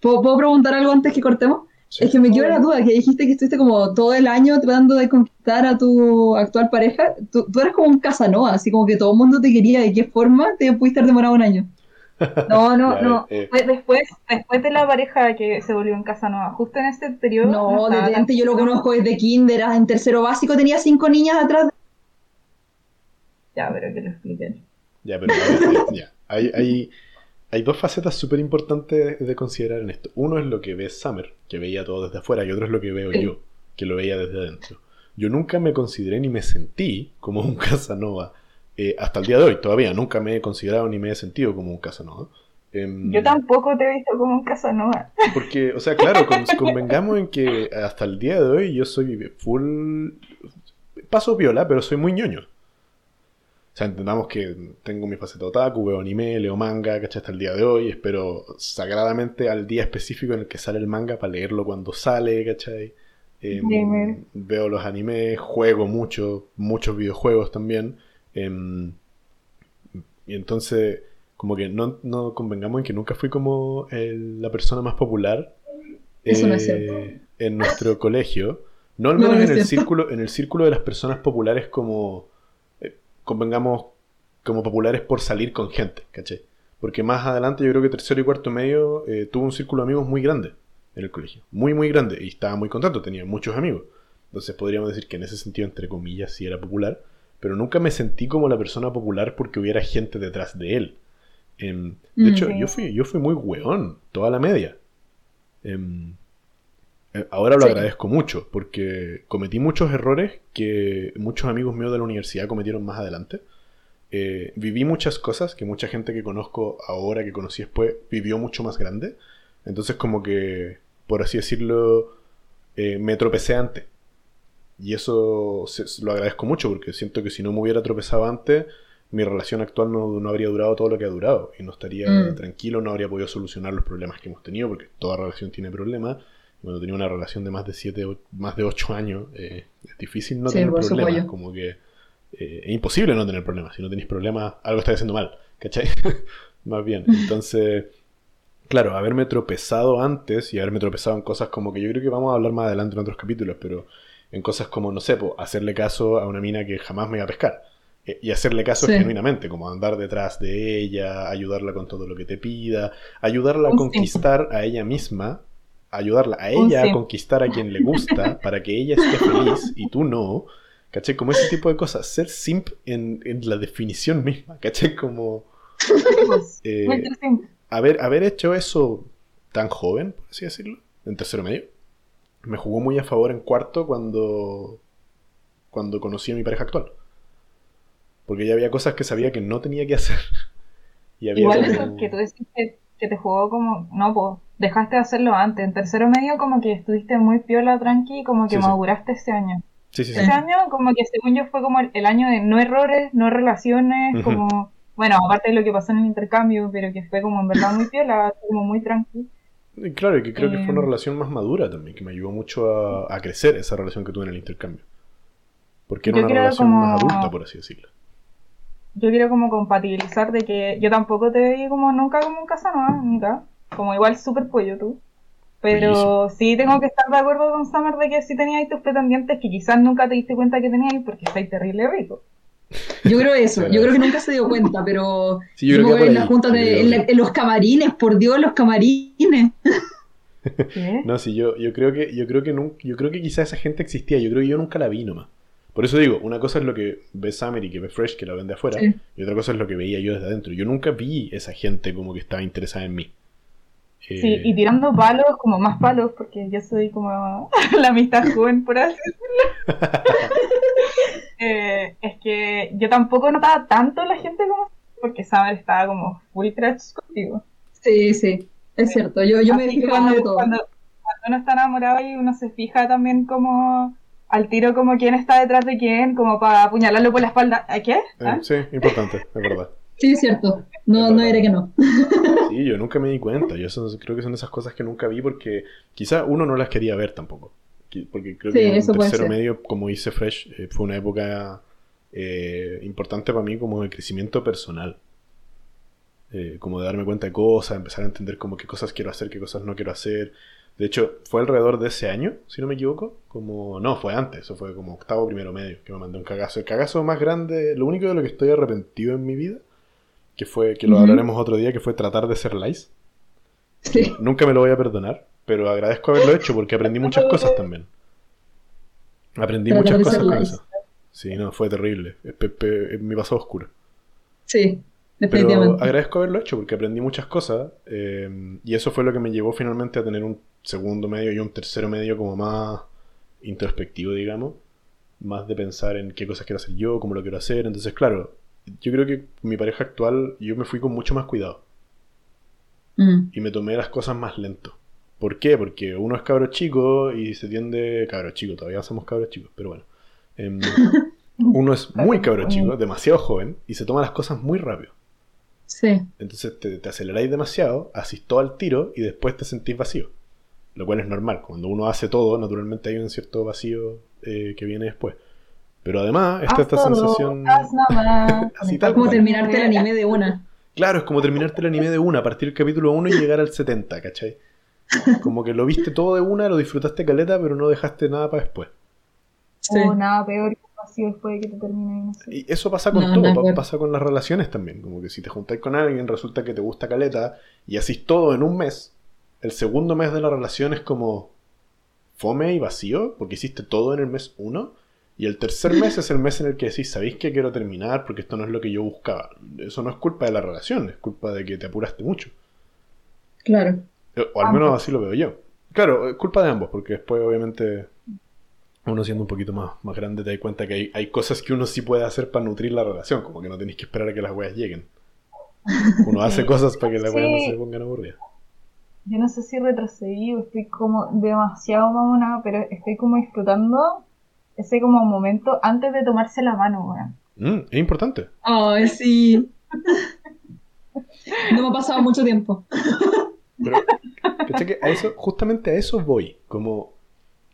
¿Puedo, puedo preguntar algo antes que cortemos? Sí. Es que me quedó la duda, que dijiste que estuviste como todo el año tratando de conquistar a tu actual pareja. Tú, tú eres como un Casanova, así como que todo el mundo te quería. ¿De qué forma te pudiste haber demorado un año? No, no, Ya, no. eh, después, después de la pareja que se volvió en casa nueva, justo en este periodo. No, desde antes yo lo conozco desde kinder, en tercero básico tenía cinco niñas atrás. Ya, pero que lo expliquen. Ya, pero a ver, eh, ya. Hay, hay, hay dos facetas súper importantes de, de considerar en esto. Uno es lo que ve Summer, que veía todo desde afuera, y otro es lo que veo Sí. yo, que lo veía desde adentro. Yo nunca me consideré ni me sentí como un Casanova. Eh, hasta el día de hoy, todavía. Nunca me he considerado ni me he sentido como un Casanova. Em, Yo tampoco te he visto como un Casanova. Porque, o sea, claro, con- convengamos en que hasta el día de hoy yo soy full. Paso viola, pero soy muy ñoño. O sea, entendamos que tengo mi faceta otaku, veo anime, leo manga, ¿cachai? Hasta el día de hoy. Espero sagradamente al día específico en el que sale el manga para leerlo cuando sale, ¿cachai? Gamer. veo los animes, juego mucho, muchos videojuegos también. Em, y entonces, como que no, no convengamos en que nunca fui como el- la persona más popular no eh, en nuestro colegio. No al No, menos no en, el círculo, en el círculo de las personas populares como, eh, convengamos, como populares por salir con gente, ¿caché? Porque más adelante yo creo que tercero y cuarto medio eh, tuve un círculo de amigos muy grande en el colegio. Muy, muy grande. Y estaba muy contento, tenía muchos amigos. Entonces podríamos decir que en ese sentido, entre comillas, sí era popular. Pero nunca me sentí como la persona popular porque hubiera gente detrás de él. Em, de Mm. hecho, yo fui, yo fui muy weón, toda la media. Em, eh, ahora lo Sí. agradezco mucho porque cometí muchos errores que muchos amigos míos de la universidad cometieron más adelante. Eh, viví muchas cosas que mucha gente que conozco ahora, que conocí después, vivió mucho más grande. Entonces como que, por así decirlo, eh, me tropecé antes. Y eso se- lo agradezco mucho porque siento que si no me hubiera tropezado antes, mi relación actual no, no habría durado todo lo que ha durado. Y no estaría Mm. tranquilo, no habría podido solucionar los problemas que hemos tenido, porque toda relación tiene problemas. Cuando tenía una relación de más de siete, o- más de 8 años, eh, es difícil no Sí, tener problemas. Como que eh, es imposible no tener problemas. Si no tenéis problemas, algo estáis haciendo mal. ¿Cachai? más bien. Entonces, claro, haberme tropezado antes y haberme tropezado en cosas como que yo creo que vamos a hablar más adelante en otros capítulos, pero en cosas como, no sé, po, hacerle caso a una mina que jamás me iba a pescar. Eh, Y hacerle caso Sí. genuinamente, como andar detrás de ella, ayudarla con todo lo que te pida, ayudarla a conquistar a ella misma, ayudarla a ella a conquistar a quien le gusta para que ella esté feliz y tú no. ¿Cachai? Como ese tipo de cosas. Ser simp en, en la definición misma. ¿Cachai? Como eh, haber, haber hecho eso tan joven, por así decirlo, en tercero medio, me jugó muy a favor en cuarto cuando, cuando conocí a mi pareja actual. Porque ya había cosas que sabía que no tenía que hacer. Y había Igual como- eso que tú decís que, te jugó como, no, pues, dejaste de hacerlo antes. En tercero medio como que estuviste muy piola, tranqui, como que Sí, sí. maduraste ese año. Sí, sí, sí. Ese año como que según yo fue como el, el año de no errores, no relaciones, como, bueno, aparte de lo que pasó en el intercambio, pero que fue como en verdad muy piola, como muy tranqui. Claro, y que creo que fue una Eh. relación más madura también, que me ayudó mucho a, a crecer esa relación que tuve en el intercambio. Porque era Yo una relación como- más adulta, por así decirlo. Yo quiero como compatibilizar de que yo tampoco te veía como nunca como un Casanova, nunca. Como igual súper pollo tú. Pero sí tengo que estar de acuerdo con Summer de que sí teníais tus pretendientes que quizás nunca te diste cuenta que teníais porque estáis terrible rico. Yo creo eso. Yo creo que nunca se dio cuenta, pero Sí, yo creo que como va por en la ahí. junta Yo de, creo en, la- que- en los camarines, por Dios, los camarines. ¿Qué? No, sí, yo, yo creo que, yo creo que yo creo que quizá esa gente existía, yo creo que yo nunca la vi nomás. Por eso digo, una cosa es lo que ve Summer y que ve Fresh, que la ven de afuera, Sí. y otra cosa es lo que veía yo desde adentro. Yo nunca vi esa gente como que estaba interesada en mí. Eh, Sí, y tirando palos, como más palos, porque yo soy como la amistad joven, por así decirlo. Eh, es que yo tampoco notaba tanto la gente como porque Summer estaba como full crush contigo. Sí, sí, es cierto. Yo, yo me Así fijaba cuando, de todo. Cuando, cuando uno está enamorado y uno se fija también como al tiro como quién está detrás de quién, como para apuñalarlo por la espalda. ¿A qué? eh, ¿Ah? sí, importante, es verdad. Sí, es cierto. No, no diré que no. Sí, yo nunca me di cuenta. Yo eso- creo que son esas cosas que nunca vi porque quizá uno no las quería ver tampoco. Porque creo Sí, que en tercero medio, como dice Fresh, eh, fue una época eh, importante para mí como de crecimiento personal. Eh, como de darme cuenta de cosas, empezar a entender como qué cosas quiero hacer, qué cosas no quiero hacer. De hecho, fue alrededor de ese año, si no me equivoco. Como, no, fue antes, eso fue como octavo, primero medio, que me mandé un cagazo. El cagazo más grande, lo único de lo que estoy arrepentido en mi vida, que fue, que lo hablaremos otro día, que fue tratar de ser lice. Sí. Nunca me lo voy a perdonar, pero agradezco haberlo hecho porque aprendí muchas cosas también. Aprendí Tratar muchas cosas con eso. Sí, no, fue terrible. Es, mi pasado oscuro. Sí, Pero definitivamente. agradezco haberlo hecho porque aprendí muchas cosas eh, y eso fue lo que me llevó finalmente a tener un segundo medio y un tercero medio como más introspectivo, digamos. Más de pensar en qué cosas quiero hacer yo, cómo lo quiero hacer. Entonces, claro, yo creo que mi pareja actual yo me fui con mucho más cuidado. Mm. y me tomé las cosas más lento. ¿Por qué? Porque uno es cabro chico y se tiende. Cabro chico, todavía somos cabros chicos, pero bueno. Em, uno es muy cabro chico, demasiado joven, y se toma las cosas muy rápido. Sí, Entonces te, te aceleráis demasiado, asís todo al tiro y después te sentís vacío. lo cual es normal. Cuando uno hace todo, naturalmente hay un cierto vacío eh, que viene después. Pero además, está esta sensación... Así tal como terminarte el anime de una. Claro, es como terminarte el anime de una, partir del capítulo 1 y llegar al 70, ¿cachai? Como que lo viste todo de una, lo disfrutaste caleta, pero no dejaste nada para después. Sí. O nada peor así después de que te termine. Y eso pasa con todo, pasa con las relaciones también. Como que si te juntáis con alguien, resulta que te gusta caleta y hacís todo en un mes. El segundo mes de la relación es como fome y vacío, porque hiciste todo en el mes 1. Y el tercer mes es el mes en el que decís, ¿sabéis que quiero terminar? Porque esto no es lo que yo buscaba. Eso no es culpa de la relación, es culpa de que te apuraste mucho. Claro. Eh, o al menos así lo veo yo. Claro, es culpa de ambos, porque después obviamente uno siendo un poquito más, más grande te das cuenta que hay, cosas que uno sí puede hacer para nutrir la relación, como que no tenéis que esperar a que las weas lleguen. Uno hace cosas para que las weas no se pongan aburridas. Yo no sé si retrocedí o estoy como demasiado mamona, pero estoy como disfrutando ese como momento antes de tomarse la mano, weón. Mm, es importante. Ay, sí. no me ha pasado mucho tiempo. Pero, que a eso, justamente a eso voy. Como,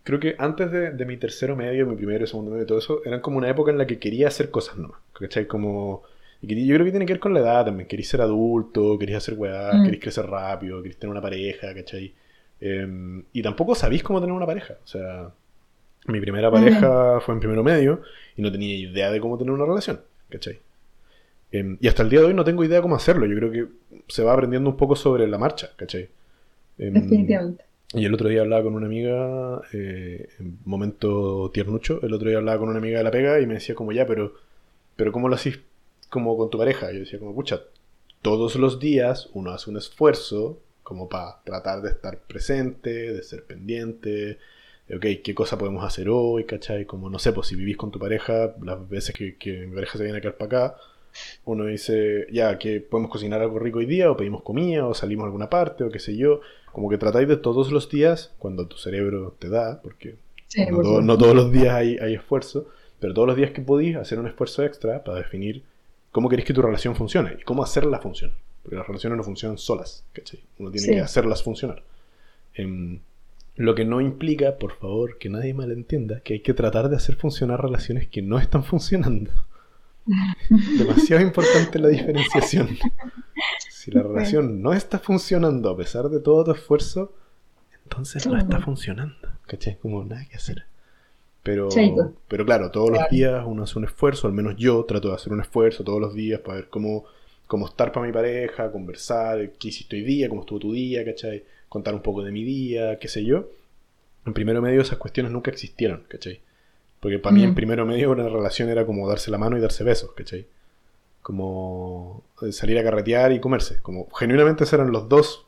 creo que antes de, mi tercero medio, mi primero y segundo medio, todo eso, eran como una época en la que quería hacer cosas nomás. ¿Cachai? Como, y yo creo que tiene que ver con la edad también. Querías ser adulto, querías hacer weá, mm. querías crecer rápido, querías tener una pareja, ¿cachai? Em, y tampoco sabéis cómo tener una pareja. O sea, mi primera pareja fue en primero medio y no tenía idea de cómo tener una relación, ¿cachai? Em, y hasta el día de hoy no tengo idea de cómo hacerlo. Yo creo que se va aprendiendo un poco sobre la marcha, ¿cachai? Em, Definitivamente. Y el otro día hablaba con una amiga, eh, en momento tiernucho, el otro día hablaba con una amiga de la pega y me decía como ya, pero, pero ¿cómo lo hacís como con tu pareja? yo decía como, pucha, todos los días uno hace un esfuerzo como para tratar de estar presente, de ser pendiente, ok, ¿qué cosa podemos hacer hoy? ¿Cachai? Como, no sé, pues si vivís con tu pareja, las veces que, que mi pareja se viene a quedar para acá, uno dice, ya, que podemos cocinar algo rico hoy día, o pedimos comida, o salimos a alguna parte, o qué sé yo. Como que tratáis de todos los días, cuando tu cerebro te da, porque no, todos los días hay, esfuerzo, pero todos los días que podéis hacer un esfuerzo extra para definir cómo queréis que tu relación funcione y cómo hacerla funcionar. Porque las relaciones no funcionan solas, ¿cachai? Uno tiene que hacerlas funcionar. Em, lo que no implica, por favor, que nadie malentienda, que hay que tratar de hacer funcionar relaciones que no están funcionando. Demasiado importante la diferenciación. Si la relación no está funcionando a pesar de todo tu esfuerzo, entonces no está funcionando. ¿Cachai? Como nada que hacer. Pero, pero claro, todos los días uno hace un esfuerzo, al menos yo trato de hacer un esfuerzo todos los días para ver cómo, cómo estar para mi pareja, conversar, qué hiciste hoy día, cómo estuvo tu día, ¿cachai? Contar un poco de mi día, qué sé yo. En primero medio esas cuestiones nunca existieron, ¿cachai? Porque para mí en primero medio una relación era como darse la mano y darse besos, ¿cachai? Como eh, salir a carretear y comerse. Como genuinamente eran los dos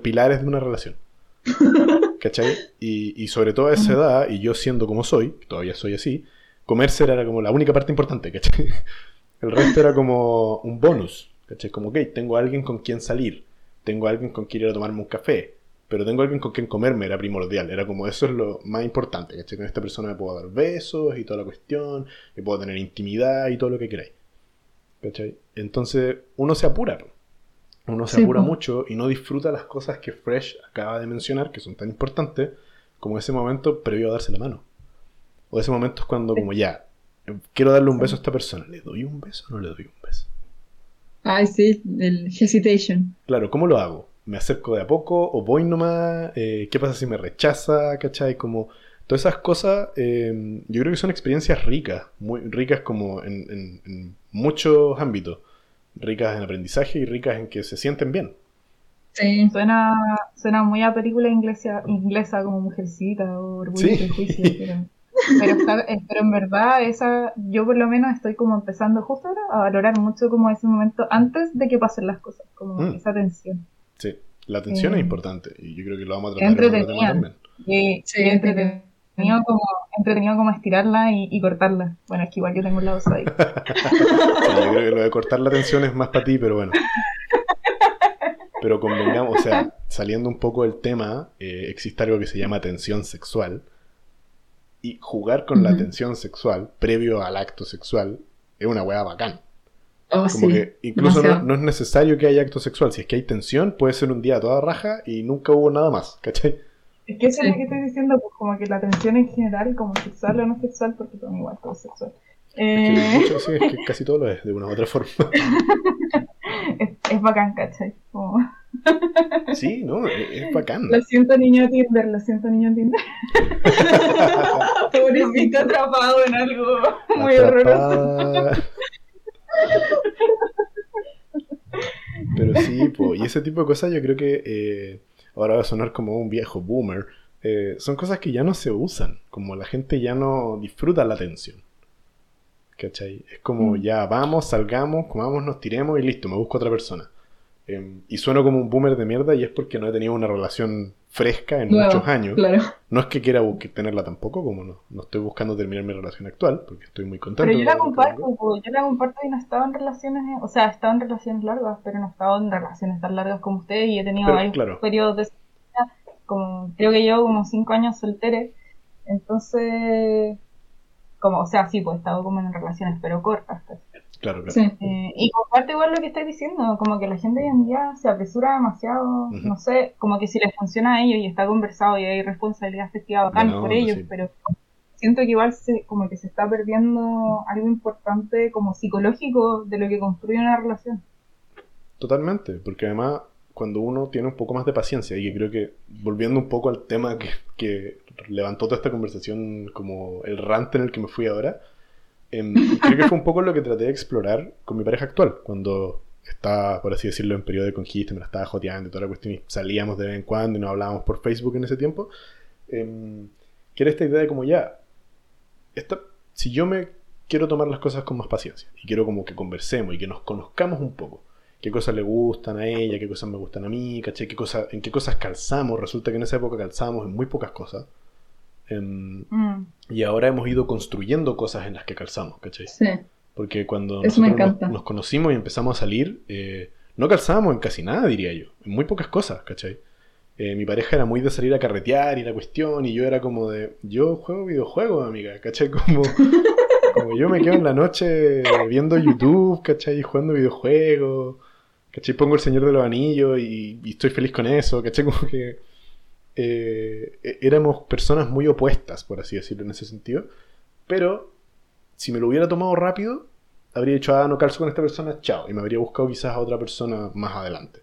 pilares de una relación. ¿Cachai? Y, sobre todo a esa edad, y yo siendo como soy, todavía soy así, comerse era como la única parte importante, ¿cachai? El resto era como un bonus, ¿cachai? Como, ok, tengo a alguien con quien salir, tengo a alguien con quien ir a tomarme un café, pero tengo alguien con quien comerme, era primordial, era como eso es lo más importante, ¿cachai? Con esta persona me puedo dar besos y toda la cuestión, y puedo tener intimidad y todo lo que queráis. ¿Cachai? Entonces uno se apura, uno se apura mucho y no disfruta las cosas que Fresh acaba de mencionar, que son tan importantes, como ese momento previo a darse la mano. O ese momento es cuando como ya, quiero darle un beso a esta persona, ¿le doy un beso o no le doy un beso? Ay, sí, el hesitation. Claro, ¿cómo lo hago? Me acerco de a poco o voy nomás, eh, qué pasa si me rechaza, ¿cachai? Como todas esas cosas, eh, yo creo que son experiencias ricas, muy ricas como en, muchos ámbitos, ricas en aprendizaje y ricas en que se sienten bien. Sí, suena, suena muy a película inglesa, inglesa como Mujercita o Orgullo y Prejuicio, pero, pero, en verdad esa, yo por lo menos estoy como empezando justo ahora a valorar mucho como ese momento antes de que pasen las cosas, como mm. esa tensión. Sí, la atención es importante y yo creo que lo vamos a tratar en otro también. Sí, sí, entretenido como, entretenido como estirarla y, cortarla. Bueno, es que igual yo tengo un lado ahí. yo creo que lo de cortar la tensión es más para ti, pero bueno. Pero convengamos, o sea, saliendo un poco del tema, eh, existe algo que se llama tensión sexual. Y jugar con la tensión sexual previo al acto sexual es una hueá bacán. Oh, como que incluso no, es necesario que haya acto sexual. Si es que hay tensión, puede ser un día toda raja y nunca hubo nada más, ¿cachai? Es que eso es lo que estoy diciendo, pues como que la atención en general, como sexual o no sexual, porque todo igual todo sexual. Es que, Eh, hecho, sí, es que casi todo lo es, de una u otra forma. es, es bacán, ¿cachai? Como, Sí, no, es, es bacán. lo siento niño Tinder, lo siento niño Tinder. Pobrecito atrapado en algo muy horroroso. Pero sí, po, y ese tipo de cosas yo creo que eh, ahora va a sonar como un viejo boomer. eh, son cosas que ya no se usan, como la gente ya no disfruta la atención. ¿Cachai? Es como Mm. ya vamos, salgamos, comamos, nos tiremos y listo, me busco otra persona. Em, y sueno como un boomer de mierda y es porque no he tenido una relación fresca en muchos años. Claro. No es que quiera tenerla tampoco, como no, no estoy buscando terminar mi relación actual, porque estoy muy contento. Pero yo la comparto, yo la comparto y no he estado en relaciones, eh, o sea, he estado en relaciones largas, pero no he estado en relaciones tan largas como ustedes y he tenido Pero, varios claro. periodos de como creo que llevo como cinco años soltere, entonces, como, o sea, sí, pues he estado como en relaciones, pero cortas. pues. Claro, claro. Sí. Eh, y comparto igual lo que estáis diciendo, como que la gente hoy en día se apresura demasiado, no sé, como que si les funciona a ellos y está conversado y hay responsabilidad afectiva bacán por ellos, sí. pero siento que igual se, como que se está perdiendo algo importante como psicológico de lo que construye una relación. Totalmente, porque además cuando uno tiene un poco más de paciencia, y que creo que volviendo un poco al tema que, que levantó toda esta conversación, como el rant en el que me fui ahora, em, creo que fue un poco lo que traté de explorar con mi pareja actual, cuando estaba, por así decirlo, en periodo de conquista, me la estaba joteando y toda la cuestión, y salíamos de vez en cuando y nos hablábamos por Facebook en ese tiempo, em, que era esta idea de como ya, esta, si yo me quiero tomar las cosas con más paciencia, y quiero como que conversemos y que nos conozcamos un poco, qué cosas le gustan a ella, qué cosas me gustan a mí, ¿cachai? ¿Qué cosas, en qué cosas calzamos. Resulta que en esa época calzábamos en muy pocas cosas. Em, Mm. y ahora hemos ido construyendo cosas en las que calzamos, ¿cachai? Sí. Porque cuando Eso nosotros nos, nos conocimos y empezamos a salir, eh, no calzábamos en casi nada, diría yo. En muy pocas cosas, ¿cachai? Eh, mi pareja era muy de salir a carretear y la cuestión, y yo era como de, yo juego videojuegos, amiga, ¿cachai? Como, como yo me quedo en la noche viendo YouTube, ¿cachai? Y jugando videojuegos, ¿cachai? Pongo el Señor de los Anillos y, y estoy feliz con eso, ¿cachai? Como que eh, éramos personas muy opuestas, por así decirlo, en ese sentido. Pero si me lo hubiera tomado rápido, habría dicho, ah, no calzo con esta persona, chao. Y me habría buscado quizás a otra persona más adelante.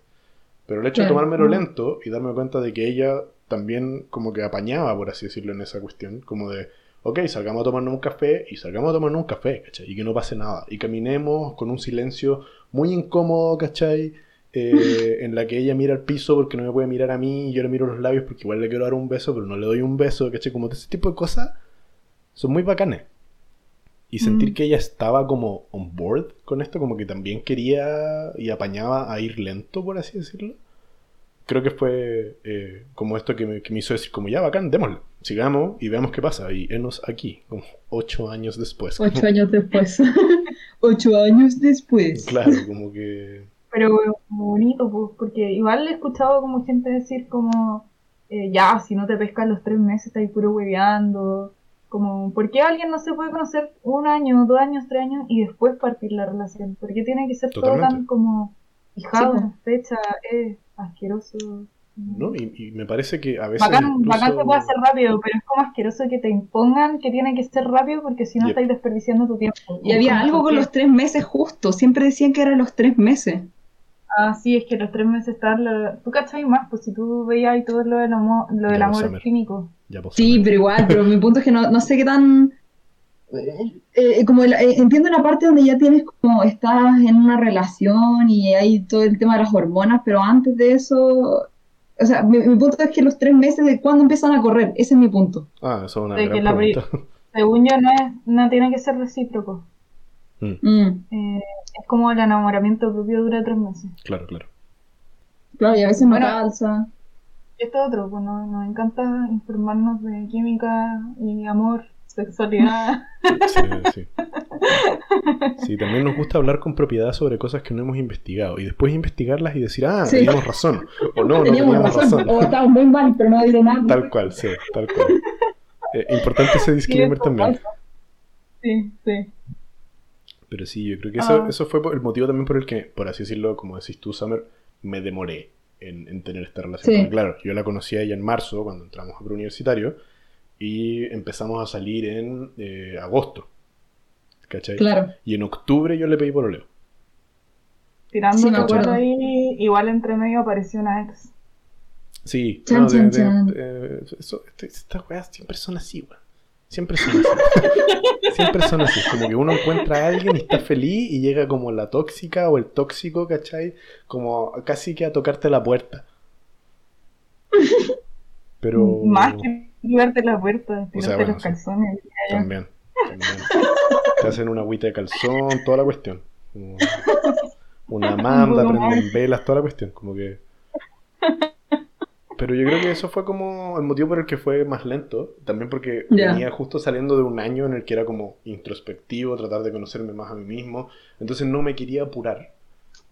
Pero el hecho de tomármelo lento y darme cuenta de que ella también como que apañaba, por así decirlo, en esa cuestión, como de, ok, salgamos a tomarnos un café y salgamos a tomarnos un café, ¿cachai? Y que no pase nada. Y caminemos con un silencio muy incómodo, ¿cachai? Eh, en la que ella mira al piso porque no me puede mirar a mí y yo le miro los labios porque igual le quiero dar un beso, pero no le doy un beso, ¿cachai? Como ese tipo de cosas son muy bacanes. Y sentir Mm. que ella estaba como on board con esto, como que también quería y apañaba a ir lento, por así decirlo. Creo que fue eh, como esto que me, que me hizo decir, como ya, bacán, démosle, sigamos y veamos qué pasa. Y enos aquí, como ocho años después. como- Ocho años después. Ocho años después. Claro, como que... Pero como bonito, pues, porque igual he escuchado como gente decir como, eh, ya, si no te pescas los tres meses, estás puro hueveando. Como, ¿por qué alguien no se puede conocer un año, dos años, tres años y después partir la relación? ¿Por qué tiene que ser todo Totalmente. tan como fijado Sí, en fecha? Es asqueroso. ¿no? Y, y me parece que a veces... Bacán, incluso- bacán se puede hacer rápido, pero es como asqueroso que te impongan que tiene que ser rápido porque si no Yep. estáis desperdiciando tu tiempo. Y había algo con los tres meses justo. Siempre decían que eran los tres meses. Ah, sí, es que los tres meses están... Lo... Tú cachai más, pues si tú veías ahí todo lo del amor, lo del amor. Ya, pues, Sí, pero igual, pero mi punto es que no, no sé qué tan... eh, eh, como la- eh, entiendo la parte donde ya tienes como estás en una relación y hay todo el tema de las hormonas, pero antes de eso, o sea, mi, mi punto es que los tres meses de cuándo empiezan a correr, ese es mi punto. Ah, eso es una De que gran la pregunta. Según yo no es, no tiene que ser recíproco. Mm, Mm, Eh, es como el enamoramiento propio dura tres meses. claro, claro. claro, y a veces no Bueno. calza. Y esto es otro, pues no- nos encanta informarnos de química y amor, sexualidad. Sí, sí. Sí, también nos gusta hablar con propiedad sobre cosas que no hemos investigado y después investigarlas y decir, ah, Sí. teníamos razón. O no, no Teníamos razón, o estábamos muy mal, pero no habido nada. Tal cual, sí, tal cual. Eh, importante ese disclaimer también. Sí, sí. Pero sí, yo creo que eso, Ah. eso fue por- el motivo también por el que, por así decirlo, como decís tú, Summer, me demoré en, en tener esta relación. Sí. Claro, yo la conocí a ella en marzo, cuando entramos a preuniversitario, y empezamos a salir en eh, agosto. ¿Cachai? Claro. Y en octubre yo le pedí pololeo. Tirando Sí, me acuerdo. ahí, igual entre medio apareció una ex. Sí, Chan, no, de- chan, de- chan. eh, eso- este- estas weas siempre son así, weón. Siempre son así. siempre son así. Como que uno encuentra a alguien y está feliz y llega como la tóxica o el tóxico, ¿cachai? Como casi que a tocarte la puerta. Pero. Más que tirarte la puerta, tirarte sea, bueno, los calzones. También, también. Te hacen una agüita de calzón, toda la cuestión. Como una manda, prenden velas, toda la cuestión. Como que. Pero yo creo que eso fue como el motivo por el que fue más lento. También porque venía justo saliendo de un año en el que era como introspectivo, tratar de conocerme más a mí mismo. Entonces no me quería apurar.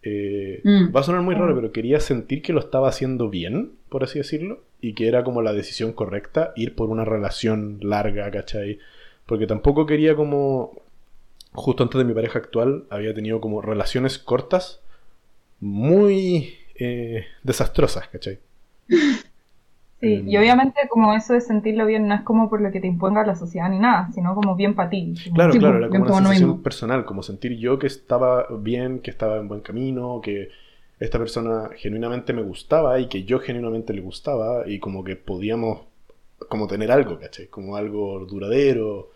Eh, Mm. Va a sonar muy raro, pero quería sentir que lo estaba haciendo bien, por así decirlo, y que era como la decisión correcta ir por una relación larga, ¿cachai? Porque tampoco quería como... Justo antes de mi pareja actual, había tenido como relaciones cortas muy eh, desastrosas, ¿cachai? Sí, y obviamente como eso de sentirlo bien no es como por lo que te imponga la sociedad ni nada, sino como bien para ti. Claro, claro, era como una sensación mismo. personal, como sentir yo que estaba bien, que estaba en buen camino, que esta persona genuinamente me gustaba y que yo genuinamente le gustaba y como que podíamos como tener algo, ¿cachai? Como algo duradero,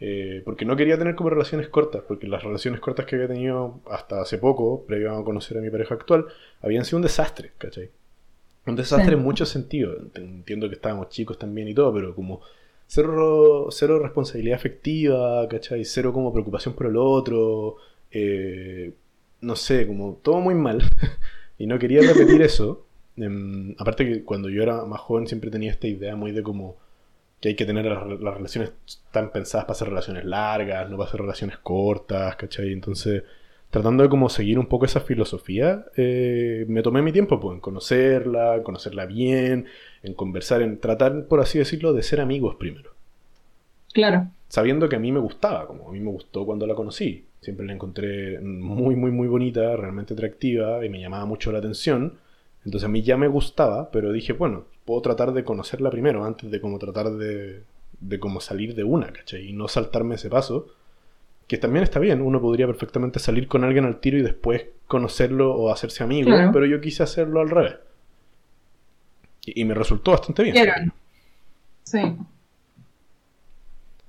eh, porque no quería tener como relaciones cortas, porque las relaciones cortas que había tenido hasta hace poco, previo a conocer a mi pareja actual, habían sido un desastre, ¿cachai? Un desastre Sí. en muchos sentidos. Entiendo que estábamos chicos también y todo, pero como cero, cero responsabilidad afectiva, ¿cachai? Cero como preocupación por el otro, eh, no sé, como todo muy mal. y no quería repetir eso. Em, aparte que cuando yo era más joven siempre tenía esta idea muy de como que hay que tener las, las relaciones tan pensadas para hacer relaciones largas, no para hacer relaciones cortas, ¿cachai? Entonces, tratando de como seguir un poco esa filosofía, eh, me tomé mi tiempo pues, en conocerla, en conocerla bien, en conversar, en tratar, por así decirlo, de ser amigos primero Claro. sabiendo que a mí me gustaba, como a mí me gustó cuando la conocí. Siempre la encontré muy, muy, muy bonita, realmente atractiva y me llamaba mucho la atención. Entonces a mí ya me gustaba, pero dije, bueno, puedo tratar de conocerla primero antes de como tratar de, de como salir de una, ¿cachai? Y no saltarme ese paso. Que también está bien, uno podría perfectamente salir con alguien al tiro y después conocerlo o hacerse amigo, Claro. pero yo quise hacerlo al revés. Y, y me resultó bastante bien. Sí.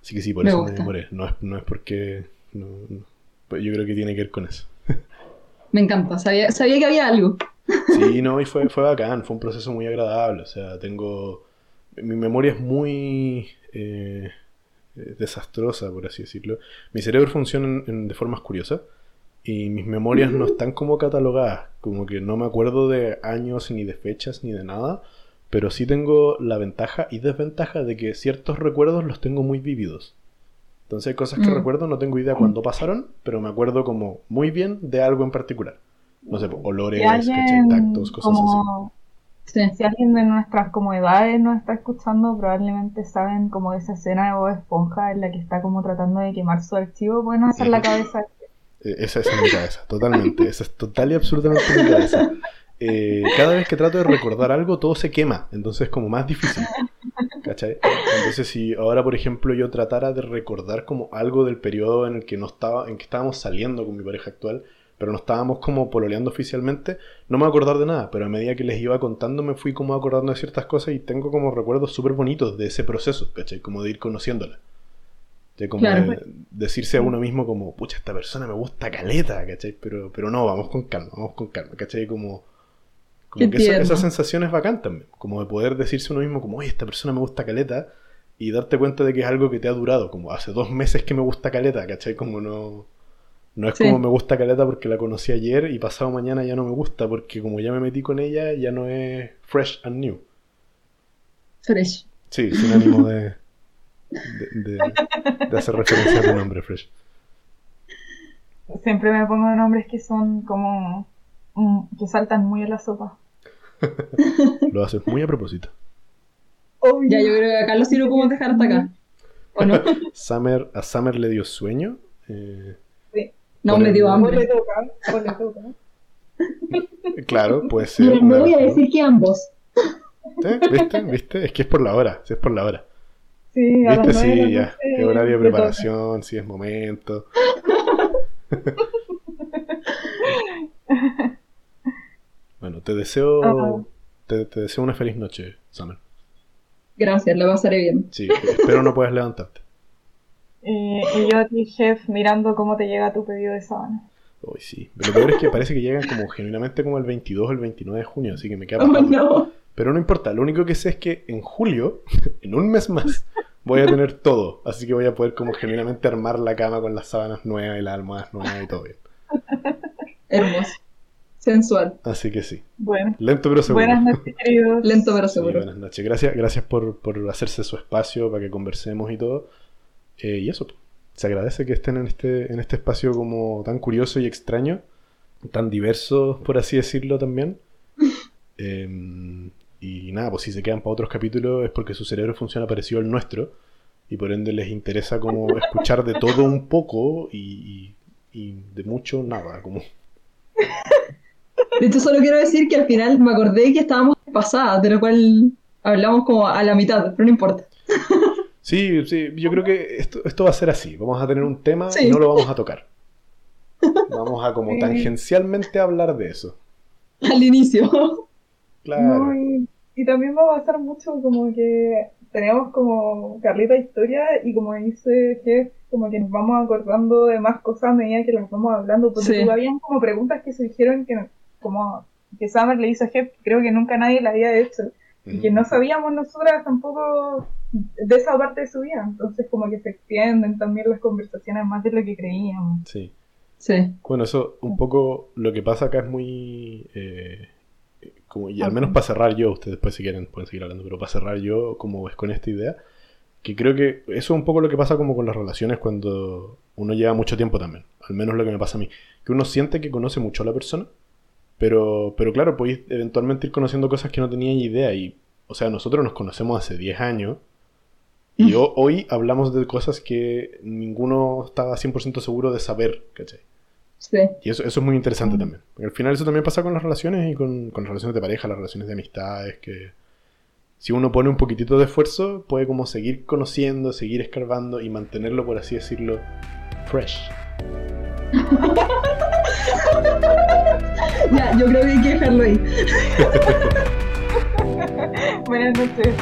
Así que sí, por Me eso gusta. me demoré. No es, no es porque. no- no. Pues yo creo que tiene que ver con eso. Me encanta. Sabía, sabía que había algo. Sí, no, y fue, fue bacán. Fue un proceso muy agradable. O sea, tengo. Mi memoria es muy. eh, eh, desastrosa, por así decirlo. Mi cerebro funciona en- en- de formas curiosas. Y mis memorias no están como catalogadas. Como que no me acuerdo de años, ni de fechas, ni de nada. Pero sí tengo la ventaja y desventaja de que ciertos recuerdos los tengo muy vívidos. Entonces hay cosas que Mm. recuerdo, no tengo idea cuándo pasaron, pero me acuerdo como muy bien de algo en particular. No sé, olores, Si ¿cachai? alguien, tactos, cosas así. Sí. si alguien de nuestras como edades nos está escuchando, probablemente saben como esa escena de Bob Esponja en la que está como tratando de quemar su archivo. Bueno, esa es la cabeza. Esa, esa es mi cabeza, totalmente. Esa es total y absolutamente mi cabeza. Eh, cada vez que trato de recordar algo, todo se quema. Entonces es como más difícil. ¿Cachai? Entonces si ahora, por ejemplo, yo tratara de recordar como algo del periodo en el que no estaba, en que estábamos saliendo con mi pareja actual, pero no estábamos como pololeando oficialmente, no me voy a acordar de nada. Pero a medida que les iba contando, me fui como acordando de ciertas cosas y tengo como recuerdos súper bonitos de ese proceso, ¿cachai? Como de ir conociéndola. De como Claro. de decirse a uno mismo como, pucha, esta persona me gusta caleta, ¿cachai? Pero, pero no, vamos con calma, vamos con calma, ¿cachai? Como, como que esa, esa sensación es bacán también, como de poder decirse a uno mismo como, oye, esta persona me gusta caleta y darte cuenta de que es algo que te ha durado, como hace dos meses que me gusta caleta, ¿cachai? Como no... No es Sí. como me gusta caleta porque la conocí ayer y pasado mañana ya no me gusta porque como ya me metí con ella ya no es fresh and new. Fresh. Sí, sin ánimo de, de, de- de hacer referencia a tu nombre, Fresh. Siempre me pongo nombres que son como mm, que saltan muy a la sopa. Lo haces muy a propósito. Ya, yo creo que acá lo podemos dejar hasta acá. ¿O no? Summer, a Summer le dio sueño. eh, No, me dio O le hambre. toca, le toca. Claro, puede ser. Mira, no una- voy a decir que ambos. ¿Eh? ¿Viste? ¿Viste? Es que es por la hora, sí, es por la hora. Sí, a ¿Viste? Sí, ya. Qué horario de preparación, sí es momento. bueno, te deseo. Te, te deseo una feliz noche, Summer. Gracias, la pasaré bien. Sí, espero no puedas levantarte. Y, y yo a ti, Jeff, mirando cómo te llega tu pedido de sábana. Uy, sí. Pero lo peor es que parece que llegan como genuinamente como el 22 o el 29 de junio, así que me queda Oh, no. Pero no importa, lo único que sé es que en julio, en un mes más, voy a tener todo. Así que voy a poder como genuinamente armar la cama con las sábanas nuevas y las almohadas nuevas y todo bien. Hermoso. Sensual. Así que sí. Bueno, Lento pero seguro. buenas noches, queridos. Lento pero Sí, seguro. buenas noches. Gracias, gracias por, por hacerse su espacio para que conversemos y todo. Eh, y eso, se agradece que estén en este, en este espacio como tan curioso y extraño, tan diverso, por así decirlo también. Eh, y nada, pues si se quedan para otros capítulos es porque su cerebro funciona parecido al nuestro y por ende les interesa como escuchar de todo un poco y, y- y de mucho nada, como De hecho, solo quiero decir que al final me acordé que estábamos pasadas, de lo cual hablamos como a la mitad, pero no importa. Sí, sí, yo creo que esto, esto va a ser así. Vamos a tener un tema Sí. y no lo vamos a tocar. Vamos a como Sí. tangencialmente hablar de eso. Al inicio. Claro. No, y, y también va a pasar mucho como que tenemos como Carlita historia y como dice Jeff, como que nos vamos acordando de más cosas a medida que las vamos hablando, porque Sí. habían como preguntas que se dijeron que como que Summer le hizo a Jeff, creo que nunca nadie la había hecho, y que no sabíamos nosotras tampoco de esa parte de su vida, entonces como que se extienden también las conversaciones más de lo que creíamos. Sí. Sí. Bueno, eso un poco lo que pasa acá es muy... eh, como, y al menos para cerrar yo, ustedes después si quieren pueden seguir hablando, pero para cerrar yo, como es con esta idea, que creo que eso es un poco lo que pasa como con las relaciones cuando uno lleva mucho tiempo también, al menos lo que me pasa a mí, que uno siente que conoce mucho a la persona, pero, pero claro, podéis eventualmente ir conociendo cosas que no teníais idea y, o sea, nosotros nos conocemos hace 10 años y ho- hoy hablamos de cosas que ninguno estaba 100% seguro de saber, ¿cachai? Sí. Y eso, eso es muy interesante Mm. también. Porque al final eso también pasa con las relaciones y con, con las relaciones de pareja, las relaciones de amistades, que si uno pone un poquitito de esfuerzo, puede como seguir conociendo, seguir escarbando y mantenerlo, por así decirlo, fresh. Ya, yo creo que hay que dejarlo ahí. Buenas noches.